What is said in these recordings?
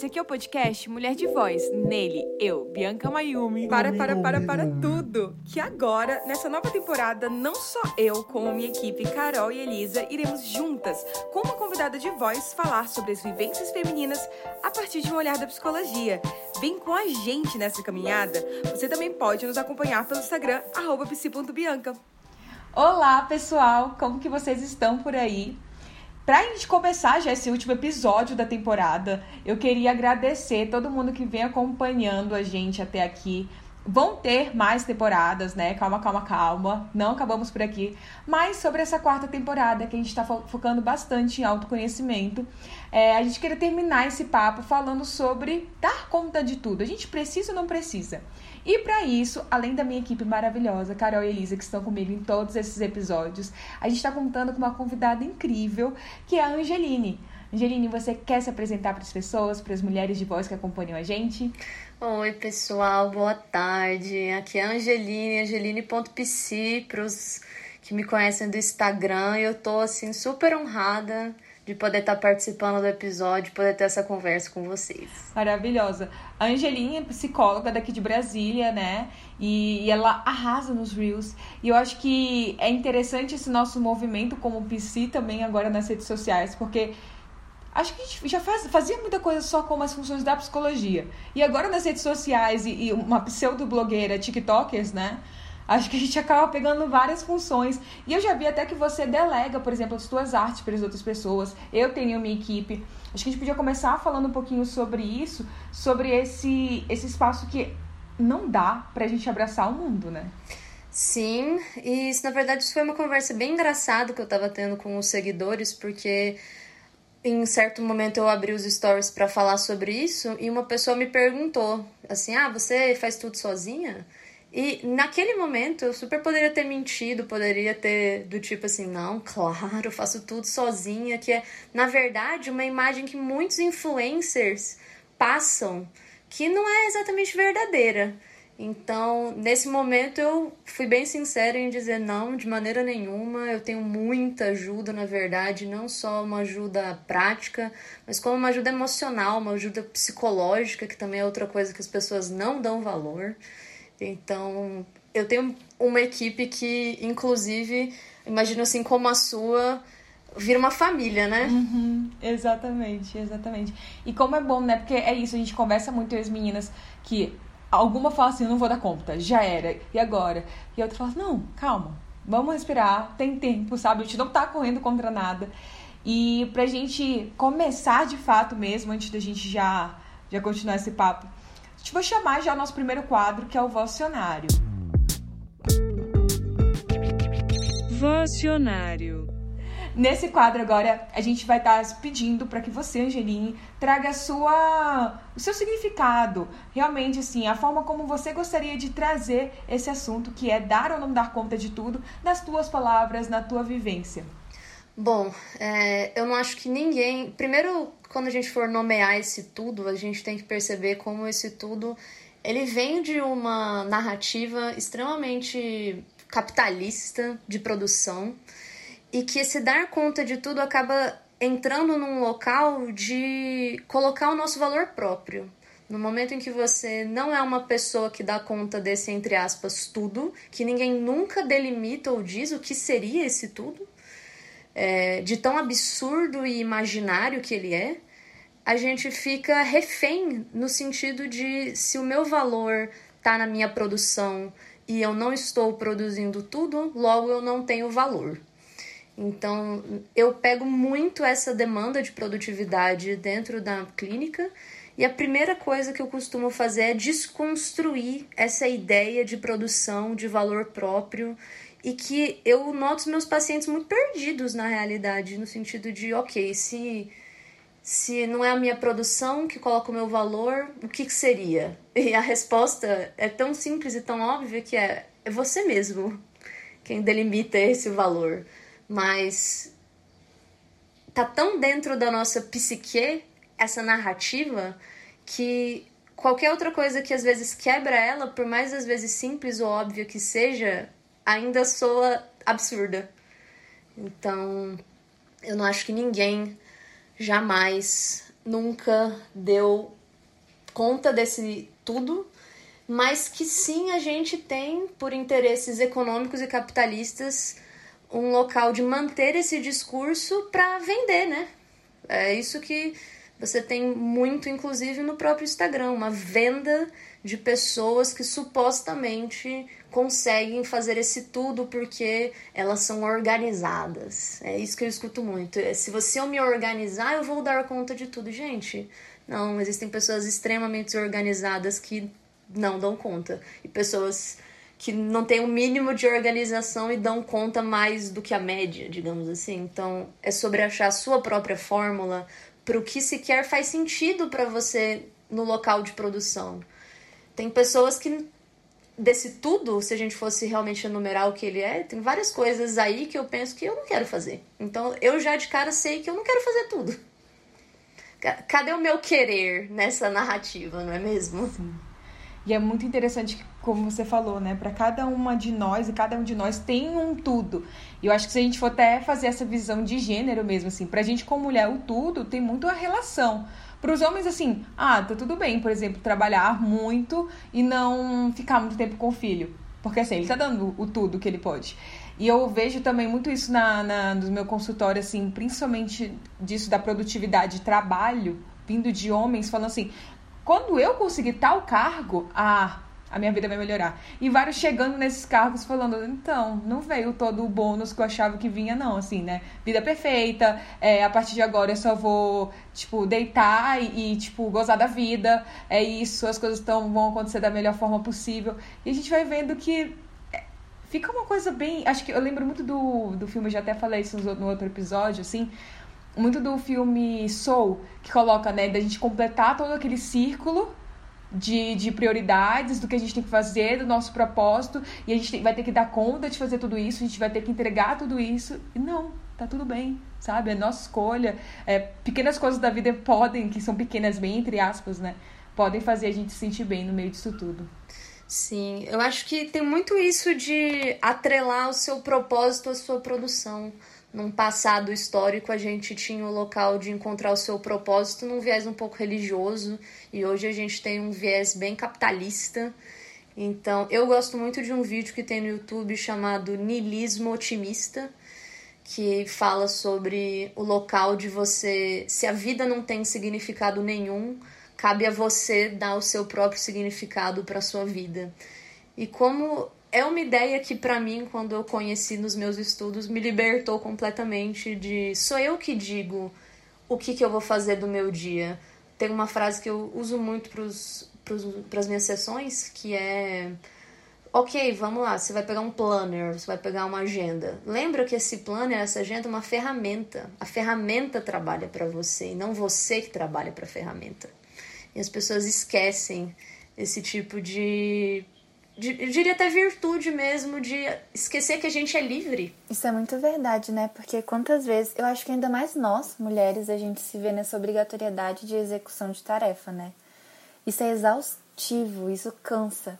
Esse aqui é o podcast Mulher de Voz. Nele, eu, Bianca Mayumi. Para, para, para, para tudo! Que agora, nessa nova temporada, não só eu, como minha equipe Carol e Elisa, iremos juntas, com uma convidada de voz, falar sobre as vivências femininas a partir de um olhar da psicologia. Vem com a gente nessa caminhada. Você também pode nos acompanhar pelo Instagram, psi.bianca. Olá, pessoal! Como que vocês estão por aí? Pra gente começar já esse último episódio da temporada, eu queria agradecer todo mundo que vem acompanhando a gente até aqui. Vão ter mais temporadas, né? Calma, calma, calma. Não acabamos por aqui. Mas sobre essa quarta temporada, que a gente está fo focando bastante em autoconhecimento, é, a gente queria terminar esse papo falando sobre dar conta de tudo. A gente precisa ou não precisa? E para isso, além da minha equipe maravilhosa, Carol e Elisa, que estão comigo em todos esses episódios, a gente está contando com uma convidada incrível, que é a Angeline. Angeline, você quer se apresentar para as pessoas, para as mulheres de voz que acompanham a gente? Oi, pessoal, boa tarde. Aqui é a Angeline, angeline.pc, para os que me conhecem do Instagram. Eu tô assim super honrada de poder estar tá participando do episódio, poder ter essa conversa com vocês. Maravilhosa. A Angelinha é psicóloga daqui de Brasília, né? E, e, ela arrasa nos Reels. E eu acho que é interessante esse nosso movimento como PC também agora nas redes sociais, porque acho que a gente já faz, fazia muita coisa só com as funções da psicologia. E agora nas redes sociais e, e uma pseudo-blogueira, TikTokers, né? Acho que a gente acaba pegando várias funções. E eu já vi até que você delega, por exemplo, as suas artes para as outras pessoas. Eu tenho minha equipe. Acho que a gente podia começar falando um pouquinho sobre isso, sobre esse, esse espaço que não dá pra gente abraçar o mundo, né? Sim, e isso, na verdade isso foi uma conversa bem engraçada que eu tava tendo com os seguidores, porque em certo momento eu abri os stories para falar sobre isso e uma pessoa me perguntou assim: "Ah, você faz tudo sozinha?" E naquele momento eu super poderia ter mentido, poderia ter do tipo assim, não, claro, faço tudo sozinha, que é, na verdade, uma imagem que muitos influencers passam que não é exatamente verdadeira. Então, nesse momento eu fui bem sincera em dizer não, de maneira nenhuma. Eu tenho muita ajuda, na verdade, não só uma ajuda prática, mas como uma ajuda emocional, uma ajuda psicológica, que também é outra coisa que as pessoas não dão valor. Então, eu tenho uma equipe que, inclusive, imagino assim como a sua, vira uma família, né? Uhum, exatamente, exatamente. E como é bom, né? Porque é isso, a gente conversa muito com as meninas que alguma fala assim, eu não vou dar conta, já era, e agora? E a outra fala, não, calma, vamos respirar, tem tempo, sabe? A gente não tá correndo contra nada. E pra gente começar de fato mesmo, antes da gente já, já continuar esse papo, gente vai chamar já o nosso primeiro quadro, que é o Vocionário. Vocionário. Nesse quadro agora, a gente vai estar tá pedindo para que você, Angeline, traga a sua, o seu significado, realmente assim, a forma como você gostaria de trazer esse assunto, que é dar ou não dar conta de tudo, nas tuas palavras, na tua vivência. Bom, é, eu não acho que ninguém. Primeiro, quando a gente for nomear esse tudo, a gente tem que perceber como esse tudo ele vem de uma narrativa extremamente capitalista de produção e que se dar conta de tudo acaba entrando num local de colocar o nosso valor próprio. No momento em que você não é uma pessoa que dá conta desse, entre aspas, tudo, que ninguém nunca delimita ou diz o que seria esse tudo, é, de tão absurdo e imaginário que ele é, a gente fica refém no sentido de se o meu valor está na minha produção e eu não estou produzindo tudo, logo eu não tenho valor. Então, eu pego muito essa demanda de produtividade dentro da clínica e a primeira coisa que eu costumo fazer é desconstruir essa ideia de produção, de valor próprio e que eu noto meus pacientes muito perdidos na realidade, no sentido de, ok, se, se não é a minha produção que coloca o meu valor, o que, que seria? E a resposta é tão simples e tão óbvia que é, é você mesmo quem delimita esse valor. Mas tá tão dentro da nossa psique essa narrativa que qualquer outra coisa que às vezes quebra ela, por mais às vezes simples ou óbvia que seja, ainda soa absurda. Então, eu não acho que ninguém jamais nunca deu conta desse tudo, mas que sim a gente tem, por interesses econômicos e capitalistas, um local de manter esse discurso para vender, né? É isso que você tem muito, inclusive, no próprio Instagram, uma venda de pessoas que supostamente conseguem fazer esse tudo porque elas são organizadas. É isso que eu escuto muito. É, se você eu me organizar, eu vou dar conta de tudo. Gente, não, existem pessoas extremamente organizadas que não dão conta. E pessoas que não têm o um mínimo de organização e dão conta mais do que a média, digamos assim. Então, é sobre achar a sua própria fórmula para o que sequer faz sentido para você no local de produção. Tem pessoas que desse tudo, se a gente fosse realmente enumerar o que ele é, tem várias coisas aí que eu penso que eu não quero fazer. Então eu já de cara sei que eu não quero fazer tudo. Cadê o meu querer nessa narrativa, não é mesmo? Sim. E é muito interessante como você falou, né? Para cada uma de nós e cada um de nós tem um tudo. E eu acho que se a gente for até fazer essa visão de gênero mesmo, assim, pra gente como mulher, o tudo tem muito a relação. Para os homens, assim, ah, tá tudo bem, por exemplo, trabalhar muito e não ficar muito tempo com o filho. Porque assim, ele tá dando o tudo que ele pode. E eu vejo também muito isso na, na, no meu consultório, assim, principalmente disso da produtividade de trabalho, vindo de homens falando assim, quando eu conseguir tal cargo, ah, a minha vida vai melhorar. E vários chegando nesses cargos falando, então, não veio todo o bônus que eu achava que vinha, não, assim, né? Vida perfeita, é, a partir de agora eu só vou, tipo, deitar e, e tipo, gozar da vida, é isso, as coisas tão, vão acontecer da melhor forma possível. E a gente vai vendo que é, fica uma coisa bem. Acho que eu lembro muito do, do filme, eu já até falei isso no outro episódio, assim. Muito do filme Soul, que coloca, né, da gente completar todo aquele círculo de, de prioridades, do que a gente tem que fazer, do nosso propósito, e a gente vai ter que dar conta de fazer tudo isso, a gente vai ter que entregar tudo isso. E não, tá tudo bem, sabe? É nossa escolha. É, pequenas coisas da vida podem, que são pequenas bem, entre aspas, né? Podem fazer a gente se sentir bem no meio disso tudo. Sim, eu acho que tem muito isso de atrelar o seu propósito à sua produção num passado histórico a gente tinha o local de encontrar o seu propósito num viés um pouco religioso e hoje a gente tem um viés bem capitalista. Então, eu gosto muito de um vídeo que tem no YouTube chamado Nilismo Otimista, que fala sobre o local de você, se a vida não tem significado nenhum, cabe a você dar o seu próprio significado para sua vida. E como é uma ideia que para mim, quando eu conheci nos meus estudos, me libertou completamente de sou eu que digo o que, que eu vou fazer do meu dia. Tem uma frase que eu uso muito para as minhas sessões, que é ok, vamos lá, você vai pegar um planner, você vai pegar uma agenda. Lembra que esse planner, essa agenda é uma ferramenta. A ferramenta trabalha para você e não você que trabalha para a ferramenta. E as pessoas esquecem esse tipo de eu diria até virtude mesmo de esquecer que a gente é livre. Isso é muito verdade, né? Porque quantas vezes, eu acho que ainda mais nós, mulheres, a gente se vê nessa obrigatoriedade de execução de tarefa, né? Isso é exaustivo, isso cansa.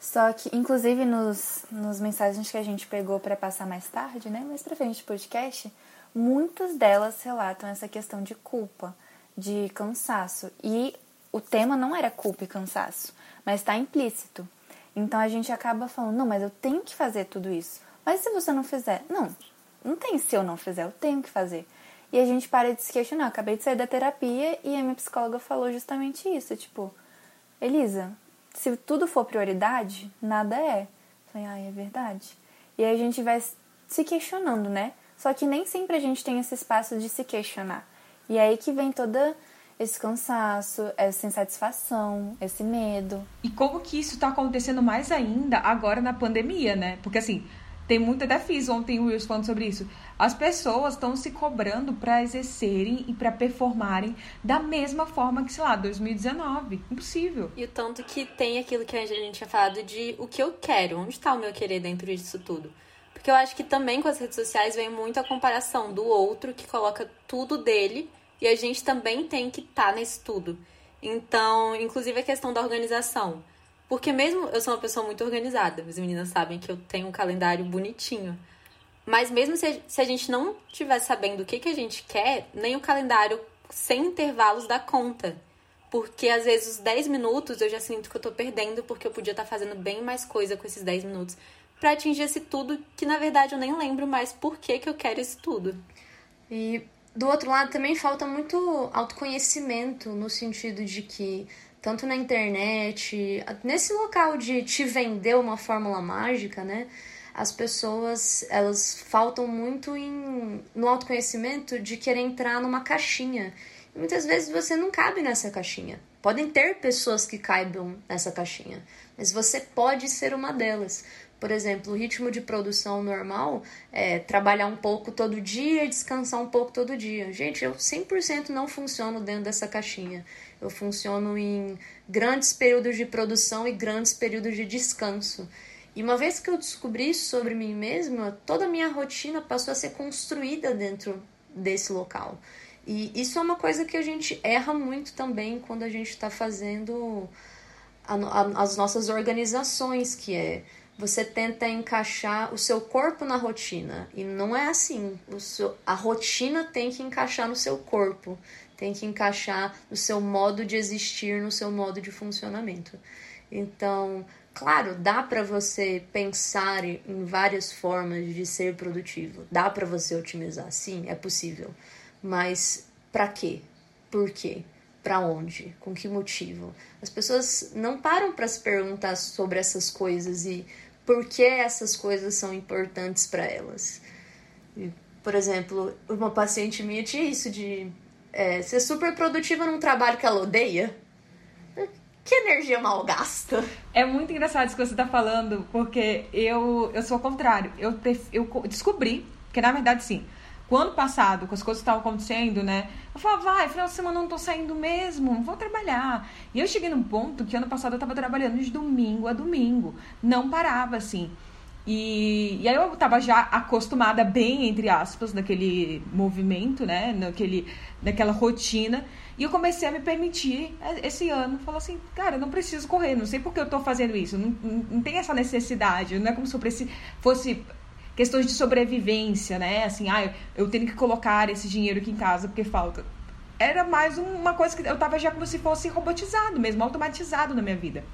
Só que, inclusive, nos, nos mensagens que a gente pegou para passar mais tarde, né? Mais pra frente do podcast, muitas delas relatam essa questão de culpa, de cansaço. E o tema não era culpa e cansaço, mas está implícito. Então a gente acaba falando, não, mas eu tenho que fazer tudo isso. Mas se você não fizer? Não, não tem se eu não fizer, eu tenho que fazer. E a gente para de se questionar. Acabei de sair da terapia e a minha psicóloga falou justamente isso, tipo, Elisa, se tudo for prioridade, nada é. Eu falei, ai, é verdade. E aí a gente vai se questionando, né? Só que nem sempre a gente tem esse espaço de se questionar. E aí que vem toda esse cansaço, essa insatisfação, esse medo. E como que isso está acontecendo mais ainda agora na pandemia, né? Porque assim, tem muito, até fiz ontem o Wilson falando sobre isso. As pessoas estão se cobrando para exercerem e para performarem da mesma forma que, sei lá, 2019. Impossível. E o tanto que tem aquilo que a gente tinha falado de o que eu quero, onde está o meu querer dentro disso tudo. Porque eu acho que também com as redes sociais vem muito a comparação do outro que coloca tudo dele e a gente também tem que estar tá nesse tudo. Então, inclusive a questão da organização. Porque mesmo eu sou uma pessoa muito organizada, as meninas sabem que eu tenho um calendário bonitinho. Mas mesmo se se a gente não estiver sabendo o que, que a gente quer, nem o calendário sem intervalos dá conta. Porque às vezes os 10 minutos eu já sinto que eu tô perdendo porque eu podia estar tá fazendo bem mais coisa com esses 10 minutos para atingir esse tudo que na verdade eu nem lembro mais por que, que eu quero isso tudo. E do outro lado também falta muito autoconhecimento no sentido de que tanto na internet, nesse local de te vender uma fórmula mágica, né? As pessoas, elas faltam muito em, no autoconhecimento de querer entrar numa caixinha. E muitas vezes você não cabe nessa caixinha. Podem ter pessoas que caibam nessa caixinha, mas você pode ser uma delas. Por exemplo, o ritmo de produção normal é trabalhar um pouco todo dia e descansar um pouco todo dia. Gente, eu 100% não funciono dentro dessa caixinha. Eu funciono em grandes períodos de produção e grandes períodos de descanso. E uma vez que eu descobri isso sobre mim mesma, toda a minha rotina passou a ser construída dentro desse local. E isso é uma coisa que a gente erra muito também quando a gente está fazendo a, a, as nossas organizações, que é você tenta encaixar o seu corpo na rotina. E não é assim. O seu, a rotina tem que encaixar no seu corpo, tem que encaixar no seu modo de existir, no seu modo de funcionamento. Então, claro, dá para você pensar em várias formas de ser produtivo. Dá para você otimizar, sim, é possível. Mas para quê? Por quê? Para onde? Com que motivo? As pessoas não param para se perguntar sobre essas coisas e por que essas coisas são importantes para elas. Por exemplo, uma paciente minha tinha isso de é, ser super produtiva num trabalho que ela odeia. Que energia mal gasta. É muito engraçado isso que você está falando, porque eu, eu sou o contrário. Eu, eu descobri que, na verdade, sim, o ano passado, com as coisas que estavam acontecendo, né? Eu falava, vai, final de semana eu não tô saindo mesmo, vou trabalhar. E eu cheguei num ponto que ano passado eu tava trabalhando de domingo a domingo. Não parava, assim. E, e aí eu tava já acostumada bem, entre aspas, naquele movimento, né? Naquele, naquela rotina. E eu comecei a me permitir esse ano. Falar assim, cara, eu não preciso correr, não sei por que eu tô fazendo isso. Não, não, não tem essa necessidade. Não é como se eu fosse questões de sobrevivência, né? Assim, ah, eu tenho que colocar esse dinheiro aqui em casa porque falta. Era mais uma coisa que eu tava já como se fosse robotizado mesmo, automatizado na minha vida.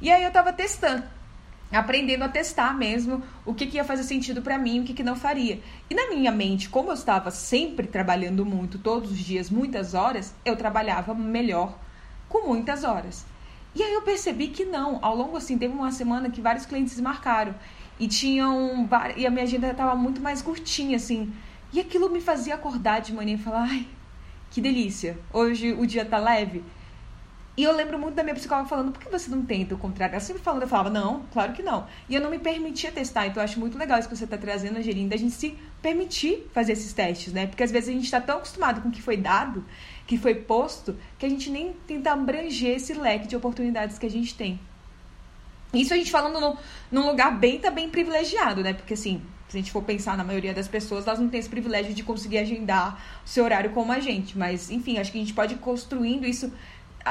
E aí eu tava testando, aprendendo a testar mesmo o que, que ia fazer sentido para mim, o que, que não faria. E na minha mente, como eu estava sempre trabalhando muito, todos os dias, muitas horas, eu trabalhava melhor com muitas horas. E aí eu percebi que não. Ao longo assim, teve uma semana que vários clientes marcaram. E tinham. E a minha agenda estava muito mais curtinha, assim. E aquilo me fazia acordar de manhã e falar, ai, que delícia. Hoje o dia tá leve. E eu lembro muito da minha psicóloga falando, por que você não tenta o contrário? Ela sempre falando, eu falava, não, claro que não. E eu não me permitia testar, então eu acho muito legal isso que você está trazendo, Angelina, da gente se permitir fazer esses testes, né? Porque às vezes a gente está tão acostumado com o que foi dado, que foi posto, que a gente nem tenta abranger esse leque de oportunidades que a gente tem. Isso a gente falando no, num lugar bem também privilegiado, né? Porque assim, se a gente for pensar na maioria das pessoas, elas não têm esse privilégio de conseguir agendar o seu horário como a gente. Mas, enfim, acho que a gente pode ir construindo isso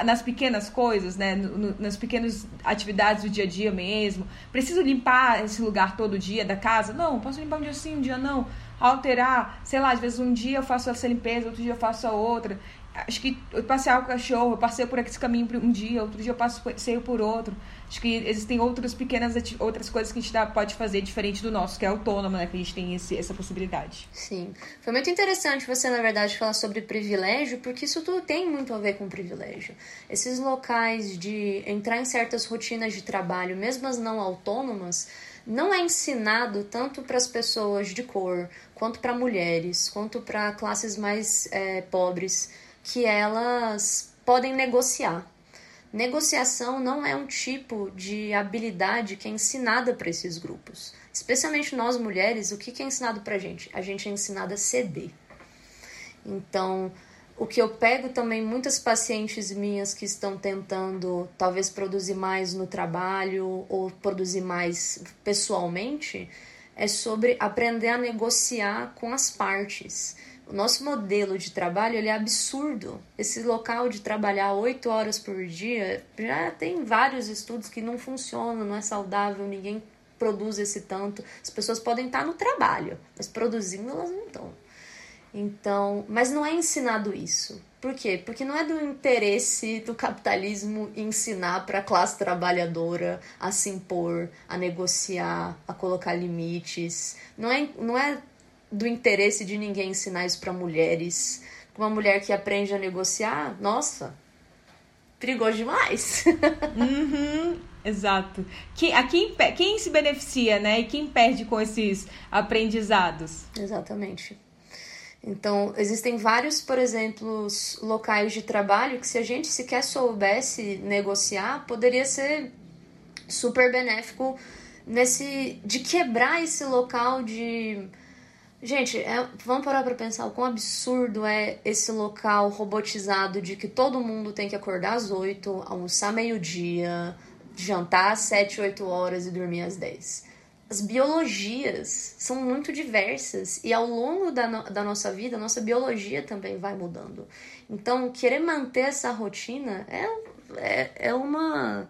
nas pequenas coisas, né? No, no, nas pequenas atividades do dia a dia mesmo. Preciso limpar esse lugar todo dia da casa? Não, posso limpar um dia sim, um dia não. Alterar, sei lá, às vezes um dia eu faço essa limpeza, outro dia eu faço a outra. Acho que eu passear o cachorro, eu passei por esse caminho um dia, outro dia eu passeio por outro. Acho que existem outras pequenas outras coisas que a gente pode fazer diferente do nosso, que é autônomo, né? Que a gente tem esse, essa possibilidade. Sim. Foi muito interessante você, na verdade, falar sobre privilégio, porque isso tudo tem muito a ver com privilégio. Esses locais de entrar em certas rotinas de trabalho, mesmo as não autônomas, não é ensinado tanto para as pessoas de cor, quanto para mulheres, quanto para classes mais é, pobres que elas podem negociar. Negociação não é um tipo de habilidade que é ensinada para esses grupos. Especialmente nós mulheres, o que é ensinado para a gente? A gente é ensinada a ceder. Então, o que eu pego também muitas pacientes minhas que estão tentando talvez produzir mais no trabalho ou produzir mais pessoalmente é sobre aprender a negociar com as partes. O nosso modelo de trabalho ele é absurdo. Esse local de trabalhar oito horas por dia já tem vários estudos que não funcionam, não é saudável, ninguém produz esse tanto. As pessoas podem estar no trabalho, mas produzindo elas não estão. Então, mas não é ensinado isso. Por quê? Porque não é do interesse do capitalismo ensinar para a classe trabalhadora a se impor, a negociar, a colocar limites. Não é, não é do interesse de ninguém ensinar isso para mulheres. Uma mulher que aprende a negociar, nossa, perigoso demais. uhum, exato. Quem, a quem, quem se beneficia, né? E quem perde com esses aprendizados? Exatamente. Então, existem vários, por exemplo, locais de trabalho que se a gente sequer soubesse negociar, poderia ser super benéfico nesse de quebrar esse local de Gente, é, vamos parar para pensar o quão absurdo é esse local robotizado de que todo mundo tem que acordar às 8, almoçar meio-dia, jantar às 7, 8 horas e dormir às 10 as biologias são muito diversas e ao longo da, no, da nossa vida, a nossa biologia também vai mudando. Então, querer manter essa rotina é, é, é uma.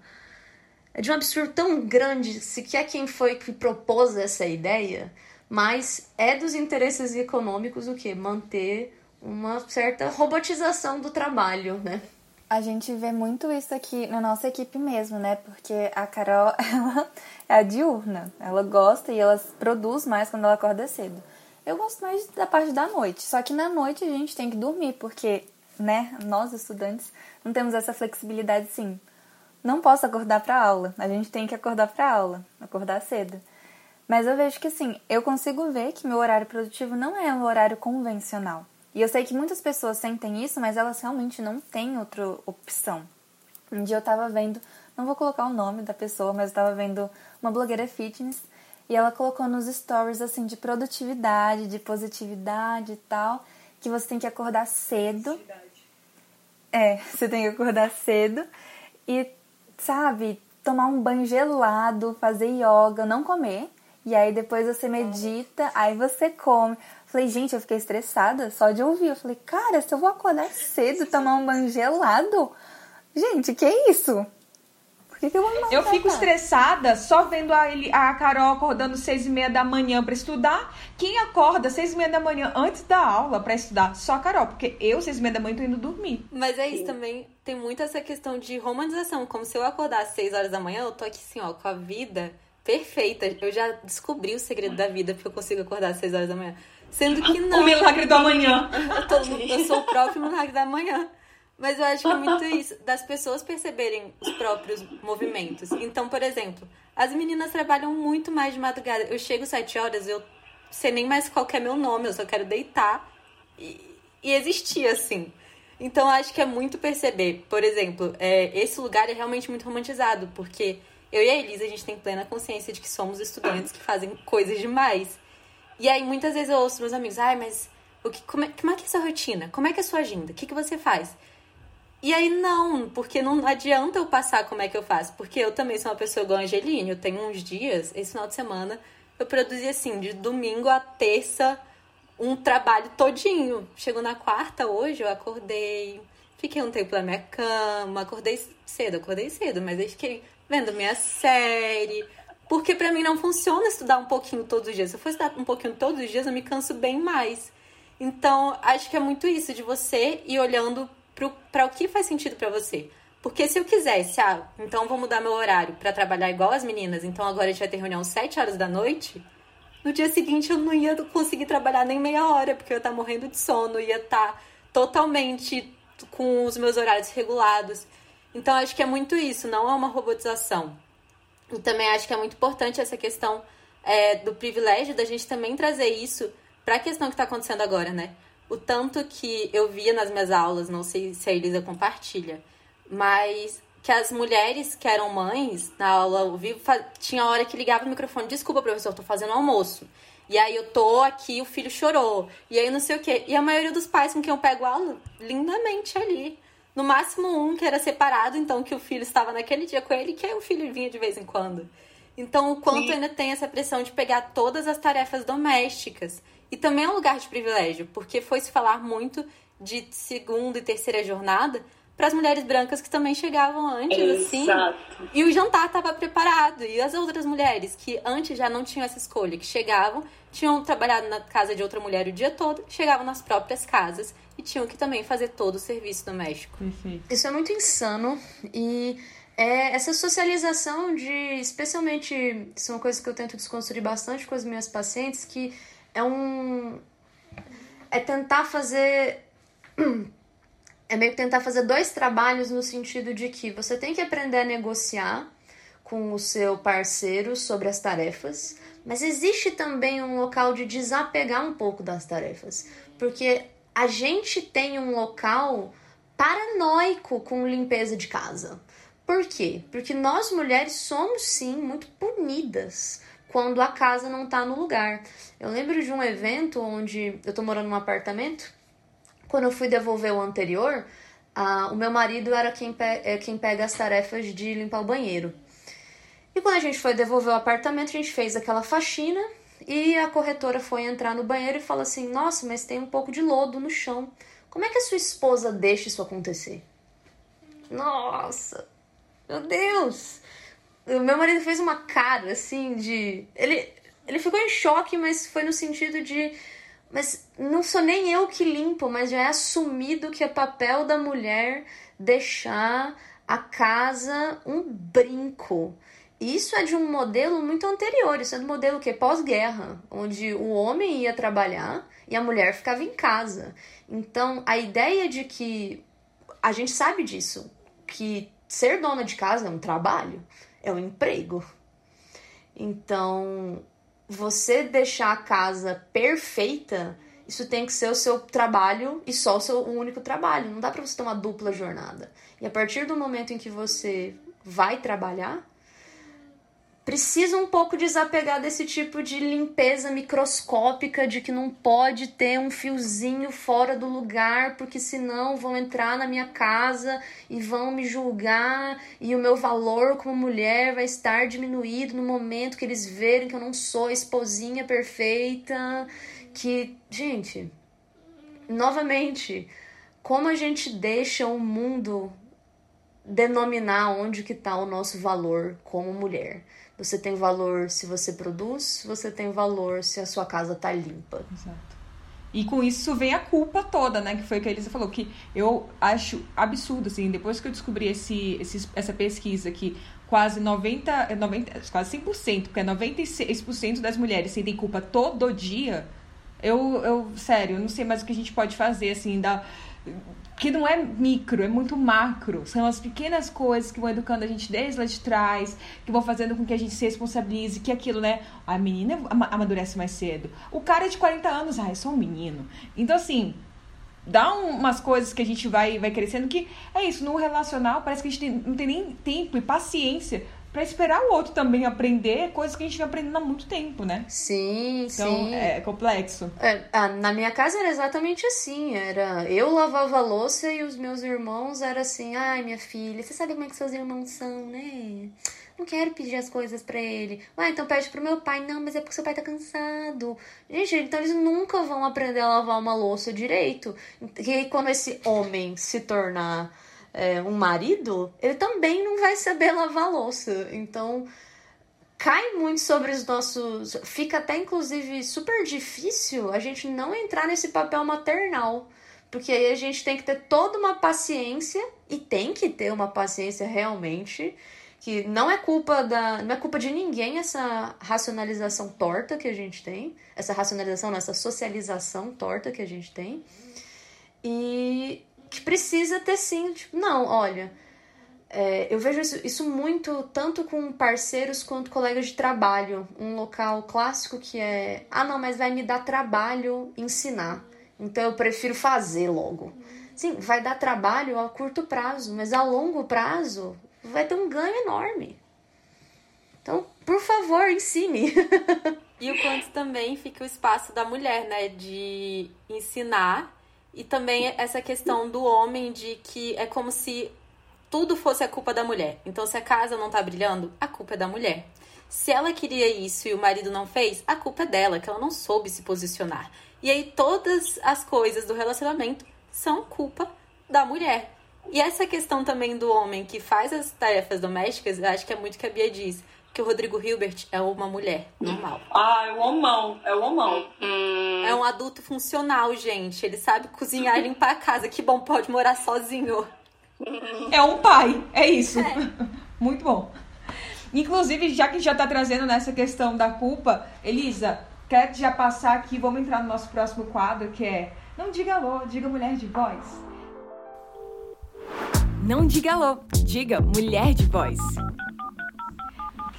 É de um absurdo tão grande, se quer quem foi que propôs essa ideia, mas é dos interesses econômicos o que? Manter uma certa robotização do trabalho, né? A gente vê muito isso aqui na nossa equipe mesmo, né? Porque a Carol, ela é diurna. Ela gosta e ela produz mais quando ela acorda cedo. Eu gosto mais da parte da noite. Só que na noite a gente tem que dormir, porque, né, nós estudantes não temos essa flexibilidade sim. Não posso acordar para aula. A gente tem que acordar para aula, acordar cedo. Mas eu vejo que assim, eu consigo ver que meu horário produtivo não é um horário convencional. E eu sei que muitas pessoas sentem isso, mas elas realmente não têm outra opção. Um dia eu tava vendo, não vou colocar o nome da pessoa, mas eu tava vendo uma blogueira fitness e ela colocou nos stories assim de produtividade, de positividade e tal, que você tem que acordar cedo. É, você tem que acordar cedo e, sabe, tomar um banho gelado, fazer yoga, não comer. E aí depois você medita, aí você come. Falei, gente, eu fiquei estressada só de ouvir. Eu falei, cara, se eu vou acordar cedo tomar um banho gelado, gente, que isso? Por que, que eu vou Eu fico estressada só vendo a, a Carol acordando seis e meia da manhã para estudar. Quem acorda seis e meia da manhã antes da aula para estudar? Só a Carol, porque eu seis e meia da manhã tô indo dormir. Mas é isso também. Tem muito essa questão de romantização. Como se eu acordar às seis horas da manhã, eu tô aqui assim, ó, com a vida perfeita. Eu já descobri o segredo da vida porque eu consigo acordar às seis horas da manhã. Sendo que não. O milagre do amanhã. Eu, tô, eu sou o próprio milagre da manhã. Mas eu acho que é muito isso, das pessoas perceberem os próprios movimentos. Então, por exemplo, as meninas trabalham muito mais de madrugada. Eu chego sete horas, eu sei nem mais qual é meu nome, eu só quero deitar e, e existir, assim. Então, eu acho que é muito perceber. Por exemplo, é, esse lugar é realmente muito romantizado, porque eu e a Elisa, a gente tem plena consciência de que somos estudantes que fazem coisas demais. E aí, muitas vezes eu ouço meus amigos, ai, mas o que, como, é, como é que é a sua rotina? Como é que é a sua agenda? O que, que você faz? E aí, não, porque não adianta eu passar como é que eu faço. Porque eu também sou uma pessoa igual a Angeline. Eu tenho uns dias, esse final de semana, eu produzi assim, de domingo a terça, um trabalho todinho. Chegou na quarta hoje, eu acordei, fiquei um tempo na minha cama, acordei cedo, acordei cedo, mas aí fiquei vendo minha série, porque para mim não funciona estudar um pouquinho todos os dias. Se eu for estudar um pouquinho todos os dias, eu me canso bem mais. Então, acho que é muito isso de você ir olhando para o que faz sentido para você. Porque se eu quisesse, ah, então vou mudar meu horário para trabalhar igual as meninas, então agora a gente vai ter reunião às 7 horas da noite, no dia seguinte eu não ia conseguir trabalhar nem meia hora, porque eu ia estar tá morrendo de sono, ia estar tá totalmente com os meus horários regulados. Então acho que é muito isso, não é uma robotização. E também acho que é muito importante essa questão é, do privilégio da gente também trazer isso para a questão que está acontecendo agora, né? O tanto que eu via nas minhas aulas, não sei se a Elisa compartilha, mas que as mulheres que eram mães, na aula ao vivo, tinha hora que ligava o microfone, desculpa, professor, tô fazendo almoço. E aí eu tô aqui, o filho chorou. E aí não sei o quê. E a maioria dos pais com quem eu pego aula, lindamente ali. No máximo um que era separado, então que o filho estava naquele dia com ele, que aí o filho vinha de vez em quando. Então, o quanto Sim. ainda tem essa pressão de pegar todas as tarefas domésticas. E também é um lugar de privilégio, porque foi se falar muito de segunda e terceira jornada para as mulheres brancas que também chegavam antes, assim. Exato. assim. E o jantar estava preparado. E as outras mulheres que antes já não tinham essa escolha, que chegavam, tinham trabalhado na casa de outra mulher o dia todo, chegavam nas próprias casas e tinham que também fazer todo o serviço doméstico. Perfeito. Isso é muito insano e é essa socialização de, especialmente, são coisas que eu tento desconstruir bastante com as minhas pacientes, que é um é tentar fazer é meio que tentar fazer dois trabalhos no sentido de que você tem que aprender a negociar com o seu parceiro sobre as tarefas, mas existe também um local de desapegar um pouco das tarefas, porque a gente tem um local paranoico com limpeza de casa. Por quê? Porque nós mulheres somos sim muito punidas quando a casa não tá no lugar. Eu lembro de um evento onde eu tô morando num apartamento, quando eu fui devolver o anterior, a, o meu marido era quem, pe é quem pega as tarefas de limpar o banheiro. E quando a gente foi devolver o apartamento, a gente fez aquela faxina e a corretora foi entrar no banheiro e falou assim: Nossa, mas tem um pouco de lodo no chão. Como é que a sua esposa deixa isso acontecer? Nossa, meu Deus! O meu marido fez uma cara assim de. Ele, ele ficou em choque, mas foi no sentido de. Mas não sou nem eu que limpo, mas já é assumido que é papel da mulher deixar a casa um brinco. Isso é de um modelo muito anterior, isso é do modelo que pós-guerra, onde o homem ia trabalhar e a mulher ficava em casa. Então, a ideia de que a gente sabe disso, que ser dona de casa é um trabalho, é um emprego. Então, você deixar a casa perfeita, isso tem que ser o seu trabalho e só o seu único trabalho. Não dá para você ter uma dupla jornada. E a partir do momento em que você vai trabalhar, precisa um pouco desapegar desse tipo de limpeza microscópica de que não pode ter um fiozinho fora do lugar, porque senão vão entrar na minha casa e vão me julgar e o meu valor como mulher vai estar diminuído no momento que eles verem que eu não sou a esposinha perfeita, que, gente, novamente, como a gente deixa o mundo denominar onde que está o nosso valor como mulher. Você tem valor se você produz, você tem valor se a sua casa tá limpa. Exato. E com isso vem a culpa toda, né? Que foi o que a Elisa falou, que eu acho absurdo, assim, depois que eu descobri esse, esse, essa pesquisa que quase 90, 90, quase 100%, porque é 96% das mulheres sentem culpa todo dia, eu, eu, sério, eu não sei mais o que a gente pode fazer, assim, da que não é micro, é muito macro. São as pequenas coisas que vão educando a gente desde lá de trás, que vão fazendo com que a gente se responsabilize, que aquilo, né? A menina amadurece mais cedo. O cara é de 40 anos, ah, é só um menino. Então, assim, dá umas coisas que a gente vai, vai crescendo que é isso, no relacional parece que a gente tem, não tem nem tempo e paciência para esperar o outro também aprender coisas que a gente vem aprendendo há muito tempo, né? Sim, então, sim. é complexo. É, na minha casa era exatamente assim. Era eu lavava a louça e os meus irmãos era assim, ai minha filha, você sabe como é que seus irmãos são, né? Não quero pedir as coisas para ele. Ué, então pede pro meu pai. Não, mas é porque seu pai tá cansado. Gente, então eles nunca vão aprender a lavar uma louça direito. E aí, quando esse homem se tornar é, um marido, ele também não vai saber lavar louça. Então, cai muito sobre os nossos. Fica até, inclusive, super difícil a gente não entrar nesse papel maternal. Porque aí a gente tem que ter toda uma paciência, e tem que ter uma paciência realmente, que não é culpa da. não é culpa de ninguém essa racionalização torta que a gente tem. Essa racionalização, essa socialização torta que a gente tem. E que precisa ter sim, tipo, não, olha, é, eu vejo isso, isso, muito tanto com parceiros quanto colegas de trabalho. Um local clássico que é, ah, não, mas vai me dar trabalho ensinar. Então eu prefiro fazer logo. Sim, vai dar trabalho a curto prazo, mas a longo prazo vai ter um ganho enorme. Então, por favor, ensine. e o quanto também fica o espaço da mulher, né, de ensinar e também essa questão do homem de que é como se tudo fosse a culpa da mulher. Então, se a casa não tá brilhando, a culpa é da mulher. Se ela queria isso e o marido não fez, a culpa é dela, que ela não soube se posicionar. E aí todas as coisas do relacionamento são culpa da mulher. E essa questão também do homem que faz as tarefas domésticas, eu acho que é muito que a Bia diz. Porque o Rodrigo Hilbert é uma mulher normal. Ah, é o homão, é o homão. É um adulto funcional, gente. Ele sabe cozinhar e limpar a casa. Que bom, pode morar sozinho. É um pai, é isso. É. Muito bom. Inclusive, já que já tá trazendo nessa questão da culpa, Elisa, quer já passar aqui, vamos entrar no nosso próximo quadro, que é Não diga alô, diga mulher de voz. Não diga alô, diga mulher de voz.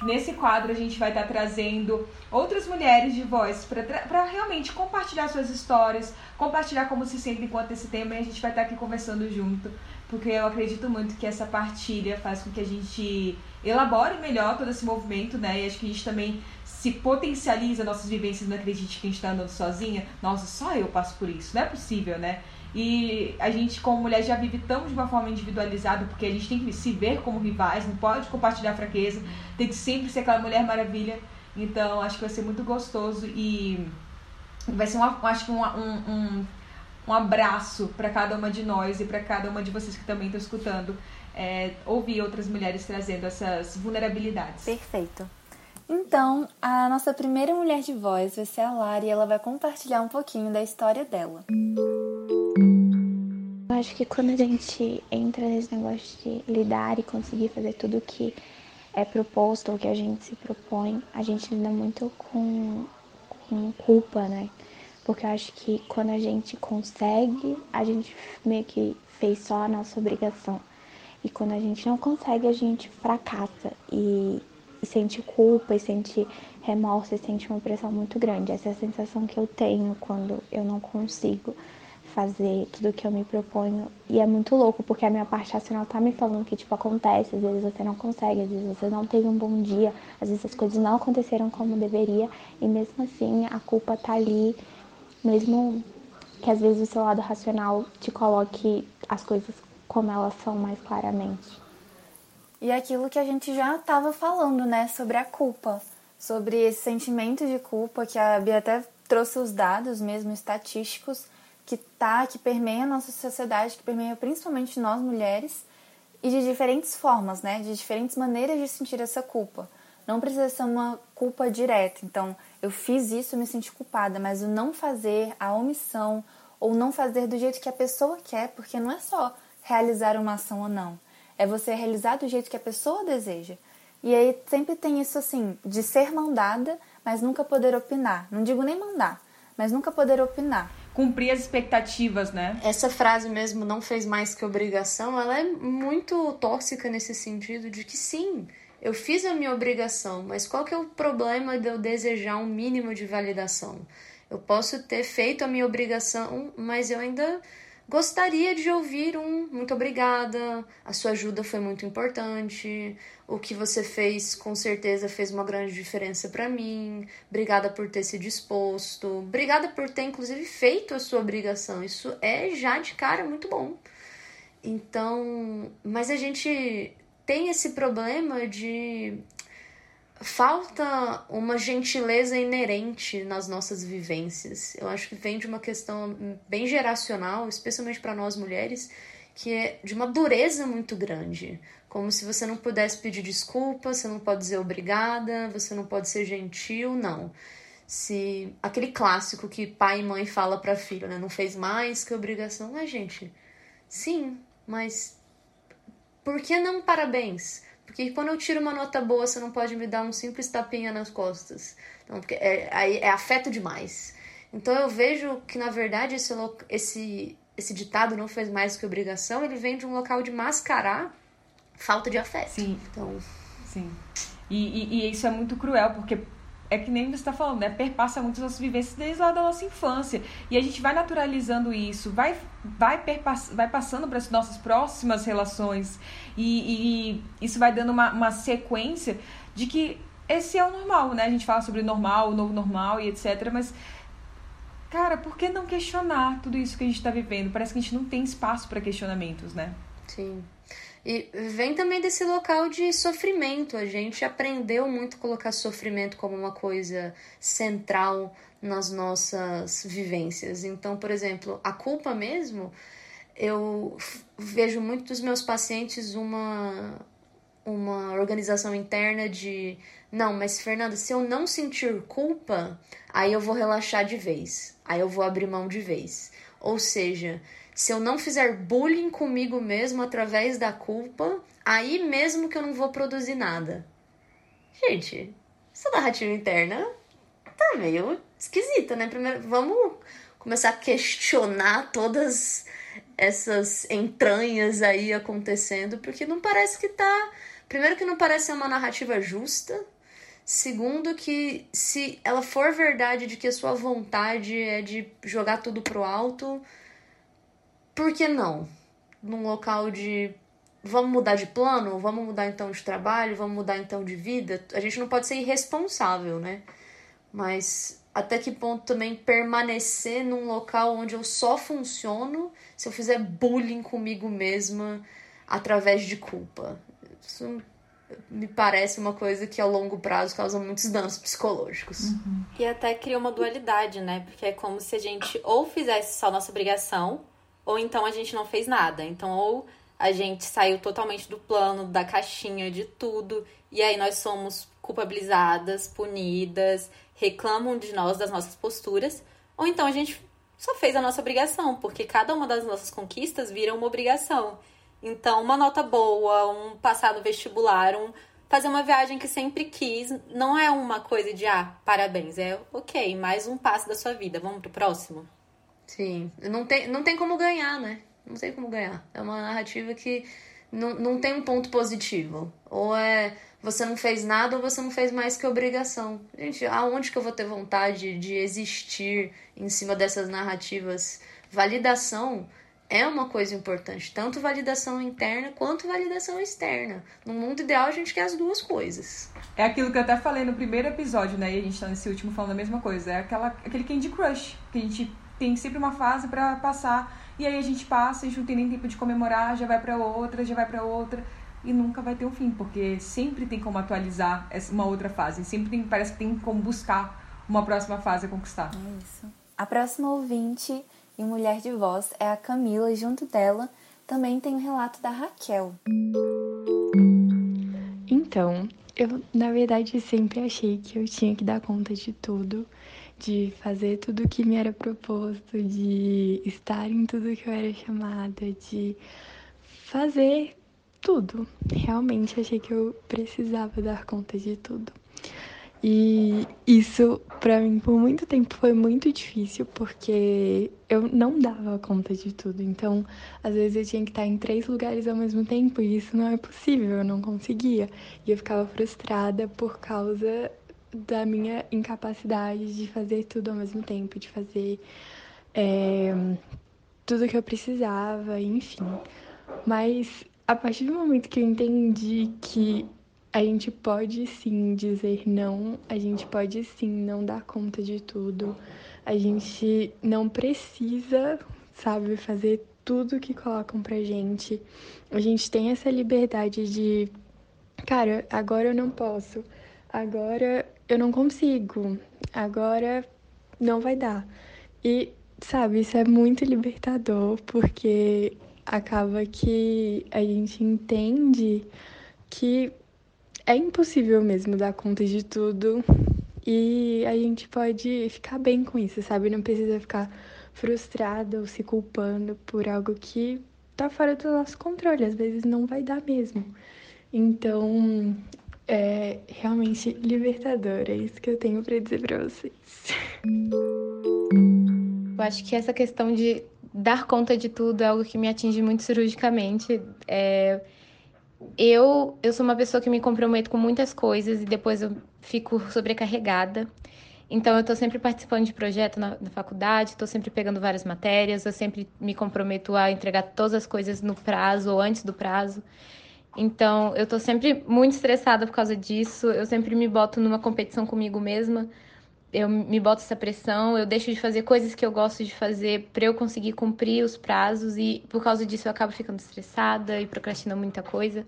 Nesse quadro a gente vai estar tá trazendo outras mulheres de voz para realmente compartilhar suas histórias, compartilhar como se sentem enquanto esse tema e a gente vai estar tá aqui conversando junto, porque eu acredito muito que essa partilha faz com que a gente elabore melhor todo esse movimento, né? E acho que a gente também se potencializa nossas vivências, não acredite que a gente está andando sozinha. Nossa, só eu passo por isso, não é possível, né? E a gente, como mulher, já vive tão de uma forma individualizada, porque a gente tem que se ver como rivais, não pode compartilhar fraqueza, tem que sempre ser aquela mulher maravilha. Então, acho que vai ser muito gostoso e vai ser, uma, acho que um, um, um abraço para cada uma de nós e para cada uma de vocês que também estão escutando, é, ouvir outras mulheres trazendo essas vulnerabilidades. Perfeito. Então, a nossa primeira mulher de voz vai ser a Lara e ela vai compartilhar um pouquinho da história dela. Eu acho que quando a gente entra nesse negócio de lidar e conseguir fazer tudo que é proposto ou que a gente se propõe, a gente lida muito com, com culpa, né? Porque eu acho que quando a gente consegue, a gente meio que fez só a nossa obrigação. E quando a gente não consegue, a gente fracassa e, e sente culpa, e sente remorso, e sente uma pressão muito grande. Essa é a sensação que eu tenho quando eu não consigo fazer tudo que eu me proponho. E é muito louco, porque a minha parte racional tá me falando que, tipo, acontece, às vezes você não consegue, às vezes você não teve um bom dia, às vezes as coisas não aconteceram como deveria, e mesmo assim a culpa tá ali mesmo que às vezes o seu lado racional te coloque as coisas como elas são mais claramente. E aquilo que a gente já estava falando, né, sobre a culpa, sobre esse sentimento de culpa que a Bia até trouxe os dados mesmo estatísticos que tá, que permeia a nossa sociedade, que permeia principalmente nós mulheres e de diferentes formas, né, de diferentes maneiras de sentir essa culpa. Não precisa ser uma culpa direta. Então, eu fiz isso, eu me senti culpada, mas o não fazer, a omissão, ou não fazer do jeito que a pessoa quer, porque não é só realizar uma ação ou não, é você realizar do jeito que a pessoa deseja. E aí sempre tem isso assim, de ser mandada, mas nunca poder opinar. Não digo nem mandar, mas nunca poder opinar. Cumprir as expectativas, né? Essa frase mesmo, não fez mais que obrigação, ela é muito tóxica nesse sentido de que sim, eu fiz a minha obrigação, mas qual que é o problema de eu desejar um mínimo de validação? Eu posso ter feito a minha obrigação, mas eu ainda gostaria de ouvir um muito obrigada, a sua ajuda foi muito importante, o que você fez com certeza fez uma grande diferença para mim, obrigada por ter se disposto, obrigada por ter inclusive feito a sua obrigação. Isso é já de cara muito bom. Então, mas a gente tem esse problema de falta uma gentileza inerente nas nossas vivências. Eu acho que vem de uma questão bem geracional, especialmente para nós mulheres, que é de uma dureza muito grande. Como se você não pudesse pedir desculpa, você não pode dizer obrigada, você não pode ser gentil, não. Se aquele clássico que pai e mãe fala para filho, né, não fez mais que obrigação, mas gente, sim, mas por que não parabéns? Porque quando eu tiro uma nota boa, você não pode me dar um simples tapinha nas costas. Então, porque é, é, é afeto demais. Então eu vejo que, na verdade, esse, esse, esse ditado não fez mais que obrigação, ele vem de um local de mascarar falta de afeto. Sim. Então... Sim. E, e, e isso é muito cruel, porque é que nem você está falando, né? Perpassa muitas nossas vivências desde lá da nossa infância. E a gente vai naturalizando isso, vai, vai, vai passando para as nossas próximas relações. E, e isso vai dando uma, uma, sequência de que esse é o normal, né? A gente fala sobre normal, o novo normal e etc. Mas, cara, por que não questionar tudo isso que a gente está vivendo? Parece que a gente não tem espaço para questionamentos, né? Sim. E vem também desse local de sofrimento. A gente aprendeu muito a colocar sofrimento como uma coisa central nas nossas vivências. Então, por exemplo, a culpa mesmo, eu vejo muito dos meus pacientes uma uma organização interna de não, mas Fernanda, se eu não sentir culpa, aí eu vou relaxar de vez, aí eu vou abrir mão de vez. Ou seja, se eu não fizer bullying comigo mesmo através da culpa, aí mesmo que eu não vou produzir nada. Gente, essa narrativa interna tá meio esquisita, né? Primeiro, vamos começar a questionar todas essas entranhas aí acontecendo, porque não parece que tá. Primeiro, que não parece ser uma narrativa justa. Segundo, que se ela for verdade de que a sua vontade é de jogar tudo pro alto, por que não? Num local de. Vamos mudar de plano? Vamos mudar então de trabalho? Vamos mudar então de vida? A gente não pode ser irresponsável, né? Mas até que ponto também permanecer num local onde eu só funciono se eu fizer bullying comigo mesma através de culpa. Isso me parece uma coisa que a longo prazo causa muitos danos psicológicos. Uhum. E até cria uma dualidade, né? Porque é como se a gente ou fizesse só nossa obrigação, ou então a gente não fez nada. Então, ou a gente saiu totalmente do plano, da caixinha, de tudo, e aí nós somos culpabilizadas, punidas, reclamam de nós, das nossas posturas, ou então a gente só fez a nossa obrigação, porque cada uma das nossas conquistas vira uma obrigação. Então, uma nota boa, um passado vestibular, um fazer uma viagem que sempre quis, não é uma coisa de ah, parabéns, é ok, mais um passo da sua vida, vamos pro próximo. Sim, não tem, não tem como ganhar, né? Não tem como ganhar. É uma narrativa que não, não tem um ponto positivo. Ou é você não fez nada ou você não fez mais que obrigação. Gente, aonde que eu vou ter vontade de existir em cima dessas narrativas? Validação é uma coisa importante, tanto validação interna quanto validação externa. No mundo ideal, a gente quer as duas coisas. É aquilo que eu até falei no primeiro episódio, né? E a gente tá nesse último falando a mesma coisa. É aquela, aquele Candy Crush, que a gente tem sempre uma fase para passar. E aí a gente passa, a gente não tem nem tempo de comemorar, já vai para outra, já vai para outra e nunca vai ter um fim, porque sempre tem como atualizar essa, uma outra fase, sempre tem, parece que tem como buscar uma próxima fase a conquistar. É isso. A próxima ouvinte e mulher de voz é a Camila, e junto dela também tem o um relato da Raquel. Então, eu na verdade sempre achei que eu tinha que dar conta de tudo, de fazer tudo o que me era proposto, de estar em tudo que eu era chamada, de fazer tudo. Realmente achei que eu precisava dar conta de tudo. E isso, para mim, por muito tempo foi muito difícil, porque eu não dava conta de tudo. Então, às vezes eu tinha que estar em três lugares ao mesmo tempo, e isso não é possível, eu não conseguia. E eu ficava frustrada por causa da minha incapacidade de fazer tudo ao mesmo tempo, de fazer é, tudo que eu precisava, enfim. Mas a partir do momento que eu entendi que a gente pode sim dizer não, a gente pode sim não dar conta de tudo, a gente não precisa, sabe, fazer tudo que colocam pra gente. A gente tem essa liberdade de, cara, agora eu não posso, agora eu não consigo, agora não vai dar. E, sabe, isso é muito libertador, porque acaba que a gente entende que é impossível mesmo dar conta de tudo e a gente pode ficar bem com isso, sabe? Não precisa ficar frustrada ou se culpando por algo que tá fora do nosso controle, às vezes não vai dar mesmo. Então, é realmente libertador, é isso que eu tenho para dizer para vocês. Eu acho que essa questão de dar conta de tudo é algo que me atinge muito cirurgicamente. É, eu, eu sou uma pessoa que me comprometo com muitas coisas e depois eu fico sobrecarregada. Então, eu estou sempre participando de projeto na, na faculdade, estou sempre pegando várias matérias, eu sempre me comprometo a entregar todas as coisas no prazo ou antes do prazo. Então, eu estou sempre muito estressada por causa disso, eu sempre me boto numa competição comigo mesma eu me boto essa pressão, eu deixo de fazer coisas que eu gosto de fazer para eu conseguir cumprir os prazos e por causa disso eu acabo ficando estressada e procrastinando muita coisa.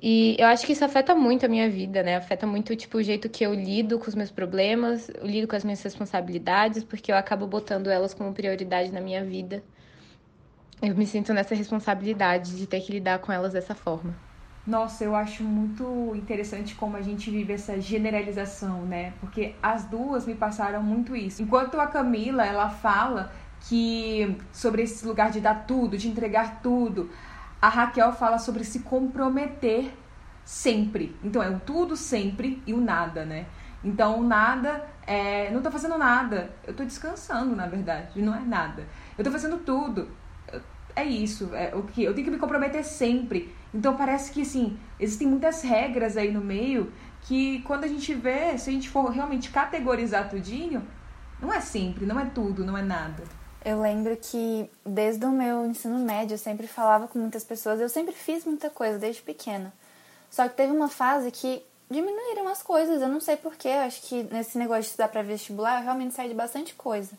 E eu acho que isso afeta muito a minha vida, né? Afeta muito tipo o jeito que eu lido com os meus problemas, eu lido com as minhas responsabilidades, porque eu acabo botando elas como prioridade na minha vida. Eu me sinto nessa responsabilidade de ter que lidar com elas dessa forma. Nossa, eu acho muito interessante como a gente vive essa generalização, né? Porque as duas me passaram muito isso. Enquanto a Camila, ela fala que sobre esse lugar de dar tudo, de entregar tudo, a Raquel fala sobre se comprometer sempre. Então é o tudo sempre e o nada, né? Então nada é, não tô fazendo nada, eu tô descansando, na verdade, não é nada. Eu tô fazendo tudo. É isso, é o que eu tenho que me comprometer sempre. Então parece que assim, existem muitas regras aí no meio que quando a gente vê, se a gente for realmente categorizar tudinho, não é sempre, não é tudo, não é nada. Eu lembro que desde o meu ensino médio eu sempre falava com muitas pessoas, eu sempre fiz muita coisa desde pequena. Só que teve uma fase que diminuíram as coisas, eu não sei porquê, acho que nesse negócio de estudar para vestibular eu realmente saí de bastante coisa.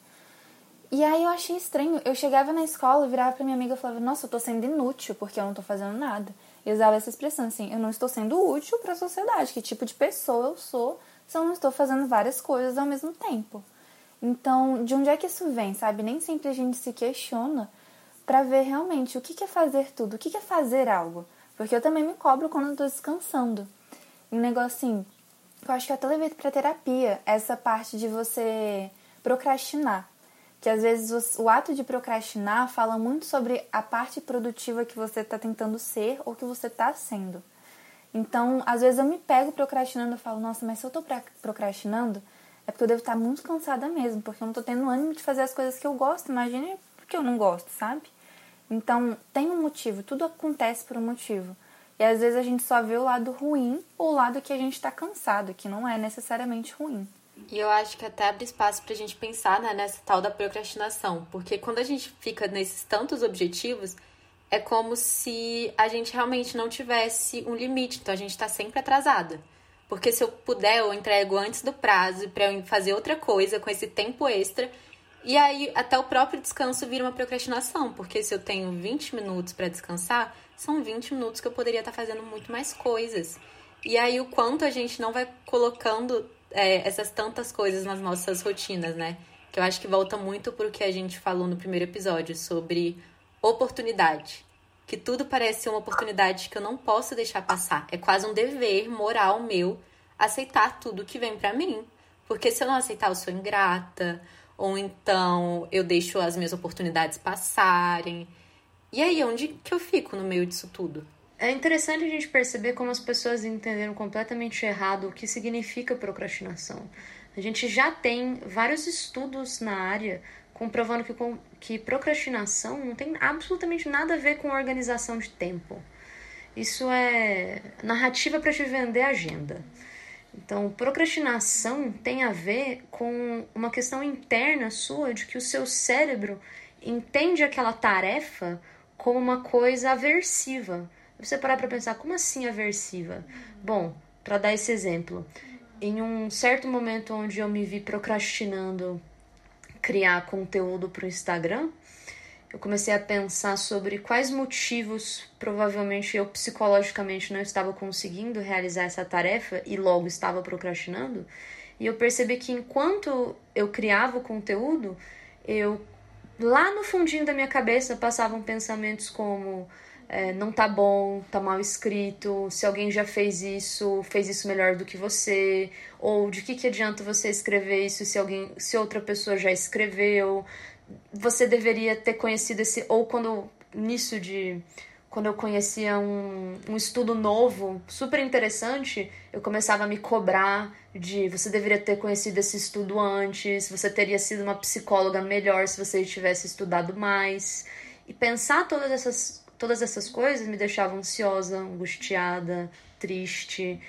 E aí eu achei estranho. Eu chegava na escola virava pra minha amiga e falava: Nossa, eu tô sendo inútil porque eu não tô fazendo nada. Eu usava essa expressão assim: Eu não estou sendo útil para a sociedade. Que tipo de pessoa eu sou se eu não estou fazendo várias coisas ao mesmo tempo? Então, de onde é que isso vem, sabe? Nem sempre a gente se questiona para ver realmente o que é fazer tudo, o que é fazer algo. Porque eu também me cobro quando eu tô descansando. Um negócio assim, eu acho que eu até levei pra terapia essa parte de você procrastinar que às vezes o ato de procrastinar fala muito sobre a parte produtiva que você está tentando ser ou que você está sendo. Então, às vezes eu me pego procrastinando e falo, nossa, mas se eu estou procrastinando, é porque eu devo estar muito cansada mesmo, porque eu não estou tendo ânimo de fazer as coisas que eu gosto. Imagine porque eu não gosto, sabe? Então, tem um motivo, tudo acontece por um motivo. E às vezes a gente só vê o lado ruim ou o lado que a gente está cansado, que não é necessariamente ruim. E eu acho que até abre espaço pra gente pensar né, nessa tal da procrastinação. Porque quando a gente fica nesses tantos objetivos, é como se a gente realmente não tivesse um limite. Então a gente tá sempre atrasada. Porque se eu puder, eu entrego antes do prazo para eu fazer outra coisa com esse tempo extra. E aí até o próprio descanso vira uma procrastinação, porque se eu tenho 20 minutos para descansar, são 20 minutos que eu poderia estar tá fazendo muito mais coisas. E aí o quanto a gente não vai colocando é, essas tantas coisas nas nossas rotinas, né? Que eu acho que volta muito pro que a gente falou no primeiro episódio sobre oportunidade. Que tudo parece ser uma oportunidade que eu não posso deixar passar. É quase um dever moral meu aceitar tudo que vem para mim. Porque se eu não aceitar, eu sou ingrata. Ou então eu deixo as minhas oportunidades passarem. E aí, onde que eu fico no meio disso tudo? É interessante a gente perceber como as pessoas entenderam completamente errado o que significa procrastinação. A gente já tem vários estudos na área comprovando que, que procrastinação não tem absolutamente nada a ver com organização de tempo. Isso é narrativa para te vender agenda. Então, procrastinação tem a ver com uma questão interna sua de que o seu cérebro entende aquela tarefa como uma coisa aversiva você parar para pensar, como assim aversiva? Bom, para dar esse exemplo, em um certo momento onde eu me vi procrastinando criar conteúdo para o Instagram, eu comecei a pensar sobre quais motivos provavelmente eu psicologicamente não estava conseguindo realizar essa tarefa e logo estava procrastinando. E eu percebi que enquanto eu criava o conteúdo, eu lá no fundinho da minha cabeça passavam pensamentos como é, não tá bom, tá mal escrito, se alguém já fez isso, fez isso melhor do que você, ou de que, que adianta você escrever isso se alguém, se outra pessoa já escreveu, você deveria ter conhecido esse, ou quando nisso de quando eu conhecia um, um estudo novo, super interessante, eu começava a me cobrar de você deveria ter conhecido esse estudo antes, você teria sido uma psicóloga melhor se você tivesse estudado mais. E pensar todas essas Todas essas coisas me deixavam ansiosa, angustiada, triste.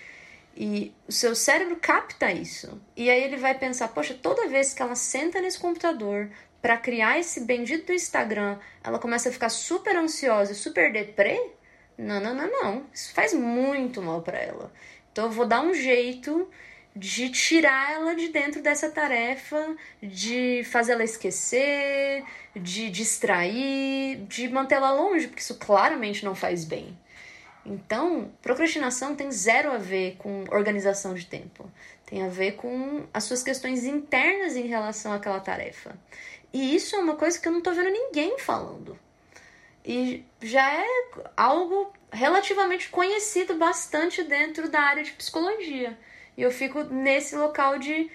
E o seu cérebro capta isso. E aí ele vai pensar: poxa, toda vez que ela senta nesse computador para criar esse bendito Instagram, ela começa a ficar super ansiosa super deprê? Não, não, não, não. Isso faz muito mal para ela. Então eu vou dar um jeito de tirar ela de dentro dessa tarefa, de fazer ela esquecer, de distrair, de mantê-la longe, porque isso claramente não faz bem. Então, procrastinação tem zero a ver com organização de tempo. Tem a ver com as suas questões internas em relação àquela tarefa. E isso é uma coisa que eu não tô vendo ninguém falando. E já é algo relativamente conhecido bastante dentro da área de psicologia. E eu fico nesse local de